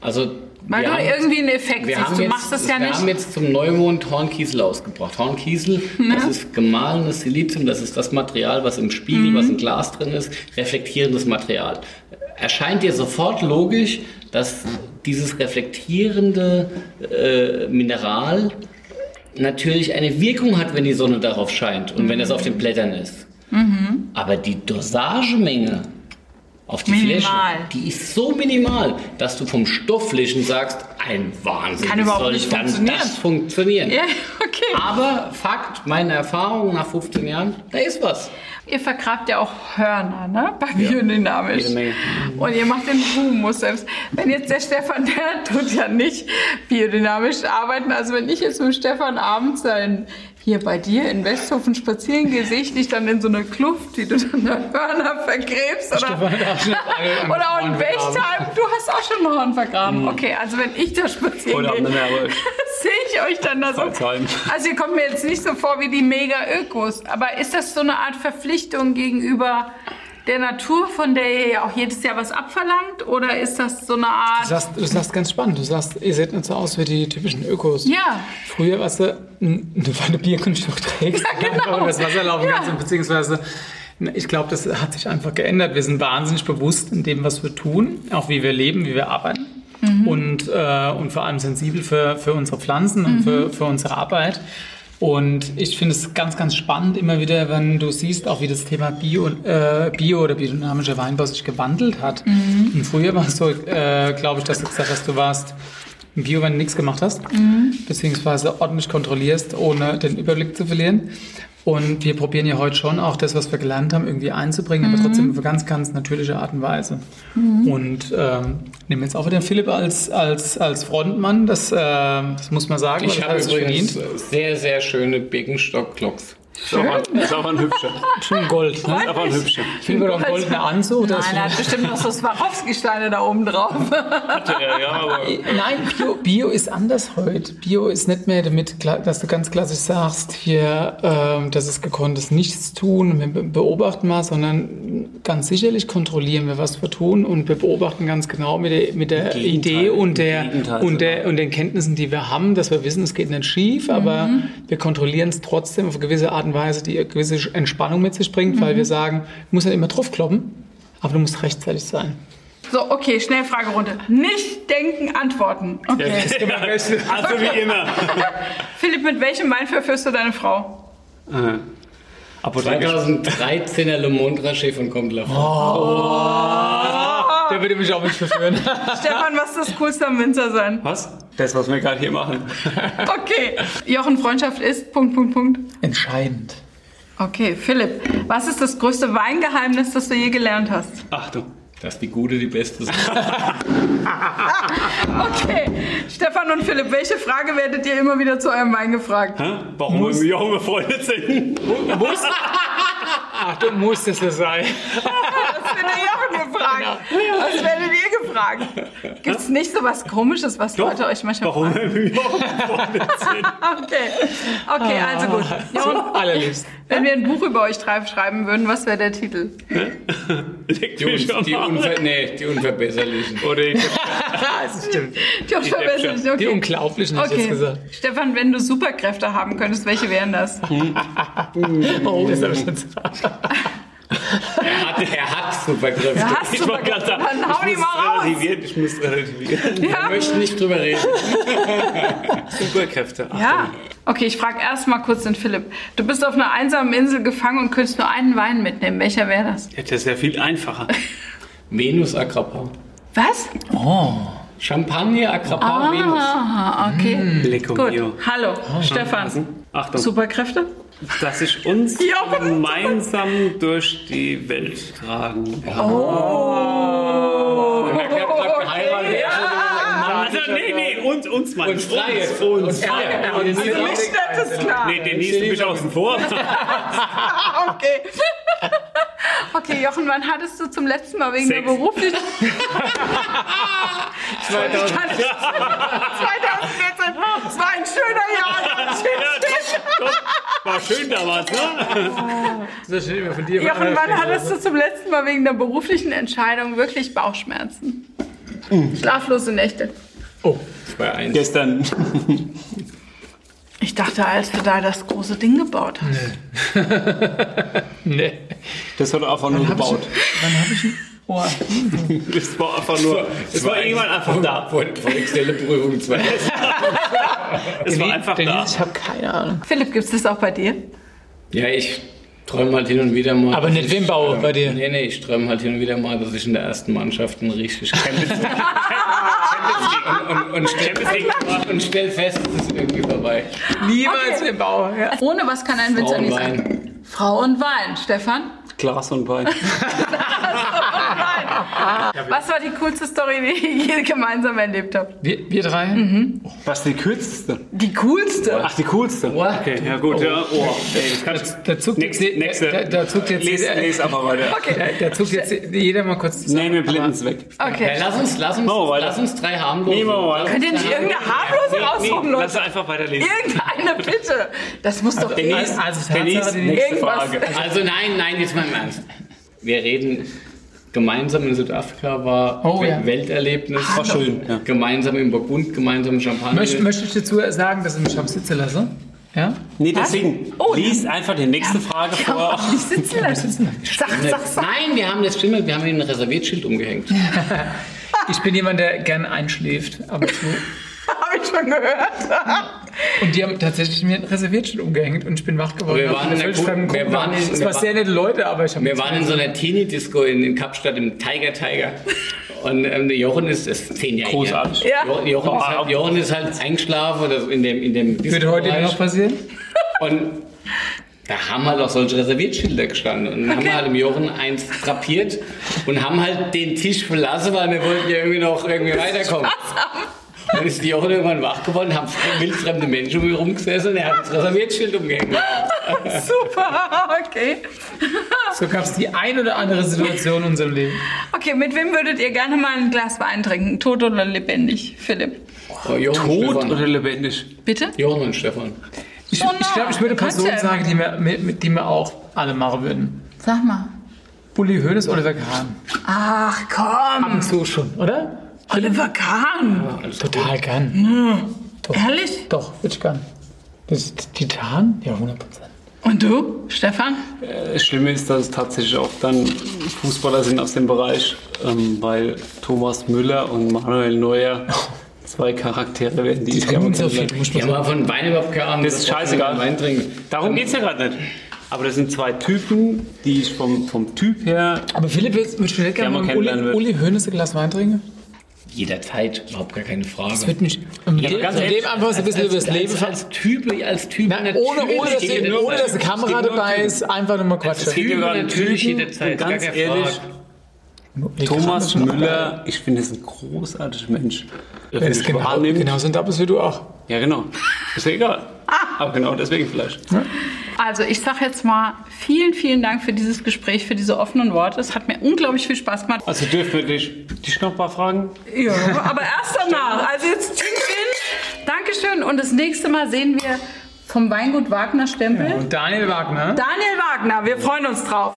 Also weil du irgendwie einen Effekt siehst. Du jetzt, machst das ja wir nicht. Wir haben jetzt zum Neumond Hornkiesel ausgebracht. Hornkiesel, ja. das ist gemahlenes Silizium, das ist das Material, was im Spiegel, mhm. was im Glas drin ist, reflektierendes Material. Erscheint dir sofort logisch, dass dieses reflektierende äh, Mineral natürlich eine Wirkung hat, wenn die Sonne darauf scheint und mhm. wenn es auf den Blättern ist. Mhm. Aber die Dosagemenge auf die minimal. Fläche, die ist so minimal, dass du vom Stofflichen sagst, ein Wahnsinn. Kann überhaupt nicht funktionieren. das funktionieren? Ja, [LAUGHS] okay. Aber Fakt, meine Erfahrung nach 15 Jahren, da ist was. Ihr vergrabt ja auch Hörner, ne? Bei biodynamisch. Ja, und ihr macht den Humus selbst. Wenn jetzt der Stefan, [LAUGHS] der tut ja nicht biodynamisch arbeiten. Also wenn ich jetzt mit Stefan abends sein hier bei dir in Westhofen spazieren gehe, sehe ich dich dann in so einer Kluft, die du dann da Hörner vergräbst. Oder, oder auch in Bechtheim. Du hast auch schon ein Horn vergraben. Mhm. Okay, also wenn ich da spazieren gehe, [LAUGHS] sehe ich euch dann da so. Also ihr kommt mir jetzt nicht so vor wie die Mega-Ökos. Aber ist das so eine Art Verpflichtung gegenüber der Natur, von der ihr ja auch jedes Jahr was abverlangt? Oder ist das so eine Art. Du sagst, du sagst ganz spannend. Du sagst, ihr seht nicht so aus wie die typischen Ökos. Ja. Früher, weißt du, eine Bierkunststück trägst, ja, genau. das Wasser laufen ja. kannst, beziehungsweise. Ich glaube, das hat sich einfach geändert. Wir sind wahnsinnig bewusst in dem, was wir tun, auch wie wir leben, wie wir arbeiten. Mhm. Und, äh, und vor allem sensibel für, für unsere Pflanzen mhm. und für, für unsere Arbeit. Und ich finde es ganz, ganz spannend immer wieder, wenn du siehst, auch wie das Thema Bio, äh, Bio oder biodynamischer Weinbau sich gewandelt hat. Mhm. Und früher war es so, äh, glaube ich, dass du gesagt hast, du warst im Bio, wenn du nichts gemacht hast, mhm. beziehungsweise ordentlich kontrollierst, ohne den Überblick zu verlieren. Und wir probieren ja heute schon auch das, was wir gelernt haben, irgendwie einzubringen, mhm. aber trotzdem auf ganz, ganz natürliche Art und Weise. Mhm. Und ähm, nehmen jetzt auch wieder Philipp als, als, als Frontmann, das, äh, das muss man sagen. Ich habe übrigens verdient. sehr, sehr schöne Birkenstock-Glocks. Schön. Ist aber ein hübscher. Schön Gold. Ne? Ist aber ein hübscher. Ich finde auch ein goldener Anzug. Nein, er hat bestimmt noch so Swarovski-Steine da oben drauf. ja, ja, aber Nein, Bio, Bio ist anders heute. Bio ist nicht mehr damit, dass du ganz klassisch sagst, hier, ähm, das ist gekonntes Nichtstun, wir beobachten mal, sondern ganz sicherlich kontrollieren wir, was wir tun und wir beobachten ganz genau mit der, mit der Idee und, der, und, der, und den Kenntnissen, die wir haben, dass wir wissen, es geht nicht schief, aber mhm. wir kontrollieren es trotzdem auf eine gewisse Art und Weise, die eine gewisse Entspannung mit sich bringt, mhm. weil wir sagen, du musst nicht immer draufkloppen, aber du musst rechtzeitig sein. So, okay, Schnellfragerunde. Nicht denken, antworten. Okay. [LAUGHS] Also wie immer. [LAUGHS] Philipp, mit welchem Wein verführst du deine Frau? Äh, Apotheke. 2013er Le Monde Rachet von Comte Der würde mich auch nicht verführen. [LAUGHS] Stefan, was ist das Coolste am Winzer sein? Was? Das, was wir gerade hier machen. [LAUGHS] Okay. Jochen, Freundschaft ist. Punkt, Punkt, Punkt. Entscheidend. Okay, Philipp, was ist das größte Weingeheimnis, das du je gelernt hast? Achtung. Dass die gute die beste ist. [LAUGHS] Okay, Stefan und Philipp, welche Frage werdet ihr immer wieder zu eurem Wein gefragt? Hä? Warum wir Jochen befreundet sind? Muss? Ach, du musst es so sein. Das wird ihr Jochen gefragt. Was werdet ihr gefragt? Gibt es nicht so was Komisches, was Leute euch manchmal Warum fragen? [LAUGHS] befreundet sind? [LAUGHS] Okay, okay, also gut. Jochen, Allerliebst. wenn wir ein Buch über euch drei schreiben würden, was wäre der Titel? Die, un, die. Unver, nee, die Unverbesserlichen. Oder ich [LAUGHS] Das stimmt. Die, Unverbesserlichen, Die okay. Unglaublichen, hätte ich jetzt Okay. gesagt. Stefan, wenn du Superkräfte haben könntest, welche wären das? Oh, das habe ich schon Er hat, er hat Superkräfte. Wollte gerade Superkräfte, sagen, dann hau die ich mal raus. Ich muss relativieren. Wir Ja. möchten nicht drüber reden. [LAUGHS] Superkräfte. Achtung. Ja. Okay, ich frage erst mal kurz den Philipp. Du bist auf einer einsamen Insel gefangen und könntest nur einen Wein mitnehmen. Welcher wäre das? Ja, das ist ja viel einfacher. Venus Agrappa. Was? Champagner Agrappa Venus. Ah, okay. Lecco Gut. mio. Hallo, Stefan. Achtung. Superkräfte? Dass ich uns [LAUGHS] Ja. gemeinsam durch die Welt tragen kann. Oh. Geheiratet. Also, nee, nee, uns, uns mal. Und Freie. Uns. Ja, und Für mich das klar. Nee, Denise, du bist außen vor. [LAUGHS] Okay. [LAUGHS] Okay, Jochen, wann hattest du zum letzten Mal wegen Sex. der beruflichen 2000. 2014? Es war ein schöner Jahr. War schön damals, ne? Das steht immer von dir. Jochen, wann hattest du zum letzten Mal wegen der beruflichen Entscheidung wirklich Bauchschmerzen? Schlaflose Nächte. Oh, 2-1. Gestern. Ich dachte, als du da das große Ding gebaut hast. nee. [LAUGHS] Das hat er einfach nur gebaut. Wann habe ich Ohr? Das [LAUGHS] war einfach nur. Das war irgendwann einfach da. [LAUGHS] Vor, vor externe Prüfung 2. Es war einfach da. Ich habe keine Ahnung. Philipp, gibt es das auch bei dir? Ja, ich träume halt hin und wieder mal. Aber nicht Wimmbau bei dir. Nee, nee, ich träume halt hin und wieder mal, dass ich in der ersten Mannschaft ein richtig [LAUGHS] und, und, stell, und stell fest, es ist irgendwie vorbei. Niemals Okay. Wimmbau. Ja. Ohne was kann ein Winzer nicht sein? Frau und Wein. Stefan? Glas und Wein. [LAUGHS] [LAUGHS] [LAUGHS] Was war die coolste Story, die [LAUGHS] ihr gemeinsam erlebt habt? Wir, wir drei? Was die kürzeste? Die coolste? Ach, die coolste. Okay, ja gut, ja. Oh, ey, das kann. Da zuckt Nächste- jetzt, nächste. Da, da zuckt jetzt Les, jeder, les einfach weiter. [LAUGHS] Okay. da, da zuckt jetzt jeder mal kurz zusammen. Nee, wir blenden es weg. Ja, Okay. lass uns, lass uns, weiter. lass uns drei harmlose. Nehmen wir mal weiter. Könnt ihr nicht irgendeine harmlose raussuchen, Lass Leute? einfach weiterlesen. Irgendeine bitte. Das muss doch. Denise, Also Tatsache, Denise, die- nächste Irgendwas. Frage. Also nein, nein, jetzt mal im Ernst. Wir reden gemeinsam in Südafrika war Oh, ja. Welterlebnis. War schön, ja. Gemeinsam im Burgund, gemeinsam Champagner. Möchte, möchte ich dazu sagen, dass ich mich am sitzen lasse? Ja? Nee, deswegen. Oh, Lies einfach die nächste Frage vor. Nicht sitzen lassen. Sag, sag, sag. Nein, wir haben das stimmt, wir haben ein Reserviertschild umgehängt. [LAUGHS] Ich bin jemand, der gern einschläft ab und zu. [LAUGHS] Hab ich schon gehört. [LAUGHS] Und die haben tatsächlich mir ein Reserviertschild umgehängt und ich bin wach geworden. Wir waren in der fremden wir Gruppe. waren in- Es wir war war- sehr nette Leute, aber ich habe Wir waren in so einer Teenie-Disco in, in Kapstadt im Tiger Tiger. Und ähm, der Jochen ist, ist zehn Jahre Großartig. Ja. Jo- Jochen, ist halt, Jochen ist halt eingeschlafen oder in dem, in dem Wird heute noch passieren? [LAUGHS] Und da haben halt auch solche Reserviertschilder gestanden. Und dann haben wir halt im Jochen eins drapiert und haben halt den Tisch verlassen, weil wir wollten ja irgendwie noch irgendwie weiterkommen. Dann ist die Jochen irgendwann wach geworden, haben wildfremde Menschen um ihn rumgesessen und er hat das Reserviertschild umgehängt. [LAUGHS] Super. Okay. So gab es die ein oder andere Situation in unserem Leben. Okay, mit wem würdet ihr gerne mal ein Glas Wein trinken? Tot oder lebendig? Philipp. Oh, Jochen und Tot Stefan. oder lebendig? Bitte? Jochen und Stefan. Ich, Oh ich glaube, ich würde Personen sagen, die wir, mit, die wir auch alle machen würden. Sag mal. Bulli Hoeneß, Oliver Kahn. Ach Ab komm. und zu schon, oder? Oliver Kahn. Total gern. Doch, Ehrlich? Doch, würde ich gern. Das ist Titan? Ja, 100 Prozent. Und du, Stefan? Das Schlimme ist, dass es tatsächlich auch dann Fußballer sind aus dem Bereich, ähm, weil Thomas Müller und Manuel Neuer [LAUGHS] zwei Charaktere werden, die ich gerne so viel, Die sagen. aber von Wein überhaupt keine Ahnung. Das ist scheißegal. Wein trinken. Darum geht es ja gerade nicht. Aber das sind zwei Typen, die ich vom, vom Typ her Aber Philipp, würdest du nicht gerne mal Uli, Uli Hoeneß ein Glas Wein trinken? Jederzeit, überhaupt gar keine Frage. Das wird mich mit aber ganz dem ehrlich, einfach so ein bisschen über das Leben als, als Typ, als Typ. Na, ohne, ohne, dass, die, ohne dass eine Kamera geht dabei um ist, einfach nur mal Es quatschen. geht ja gerade um Natürlich jederzeit, ganz gar keine ehrlich, Frage. Thomas Müller, ich finde, ist ein großartiger Mensch. Er ist genau, genau so ein Dappes wie du auch. Ja, genau. Ist ja egal. Aber genau deswegen vielleicht. Also ich sage jetzt mal vielen, vielen Dank für dieses Gespräch, für diese offenen Worte. Es hat mir unglaublich viel Spaß gemacht. Also dürfen wir dich, dich noch ein paar fragen? Ja, aber erst danach. Also jetzt Team Win. Dankeschön. Und das nächste Mal sehen wir vom Weingut Wagner Stempel. Und Daniel Wagner. Daniel Wagner, wir freuen uns drauf.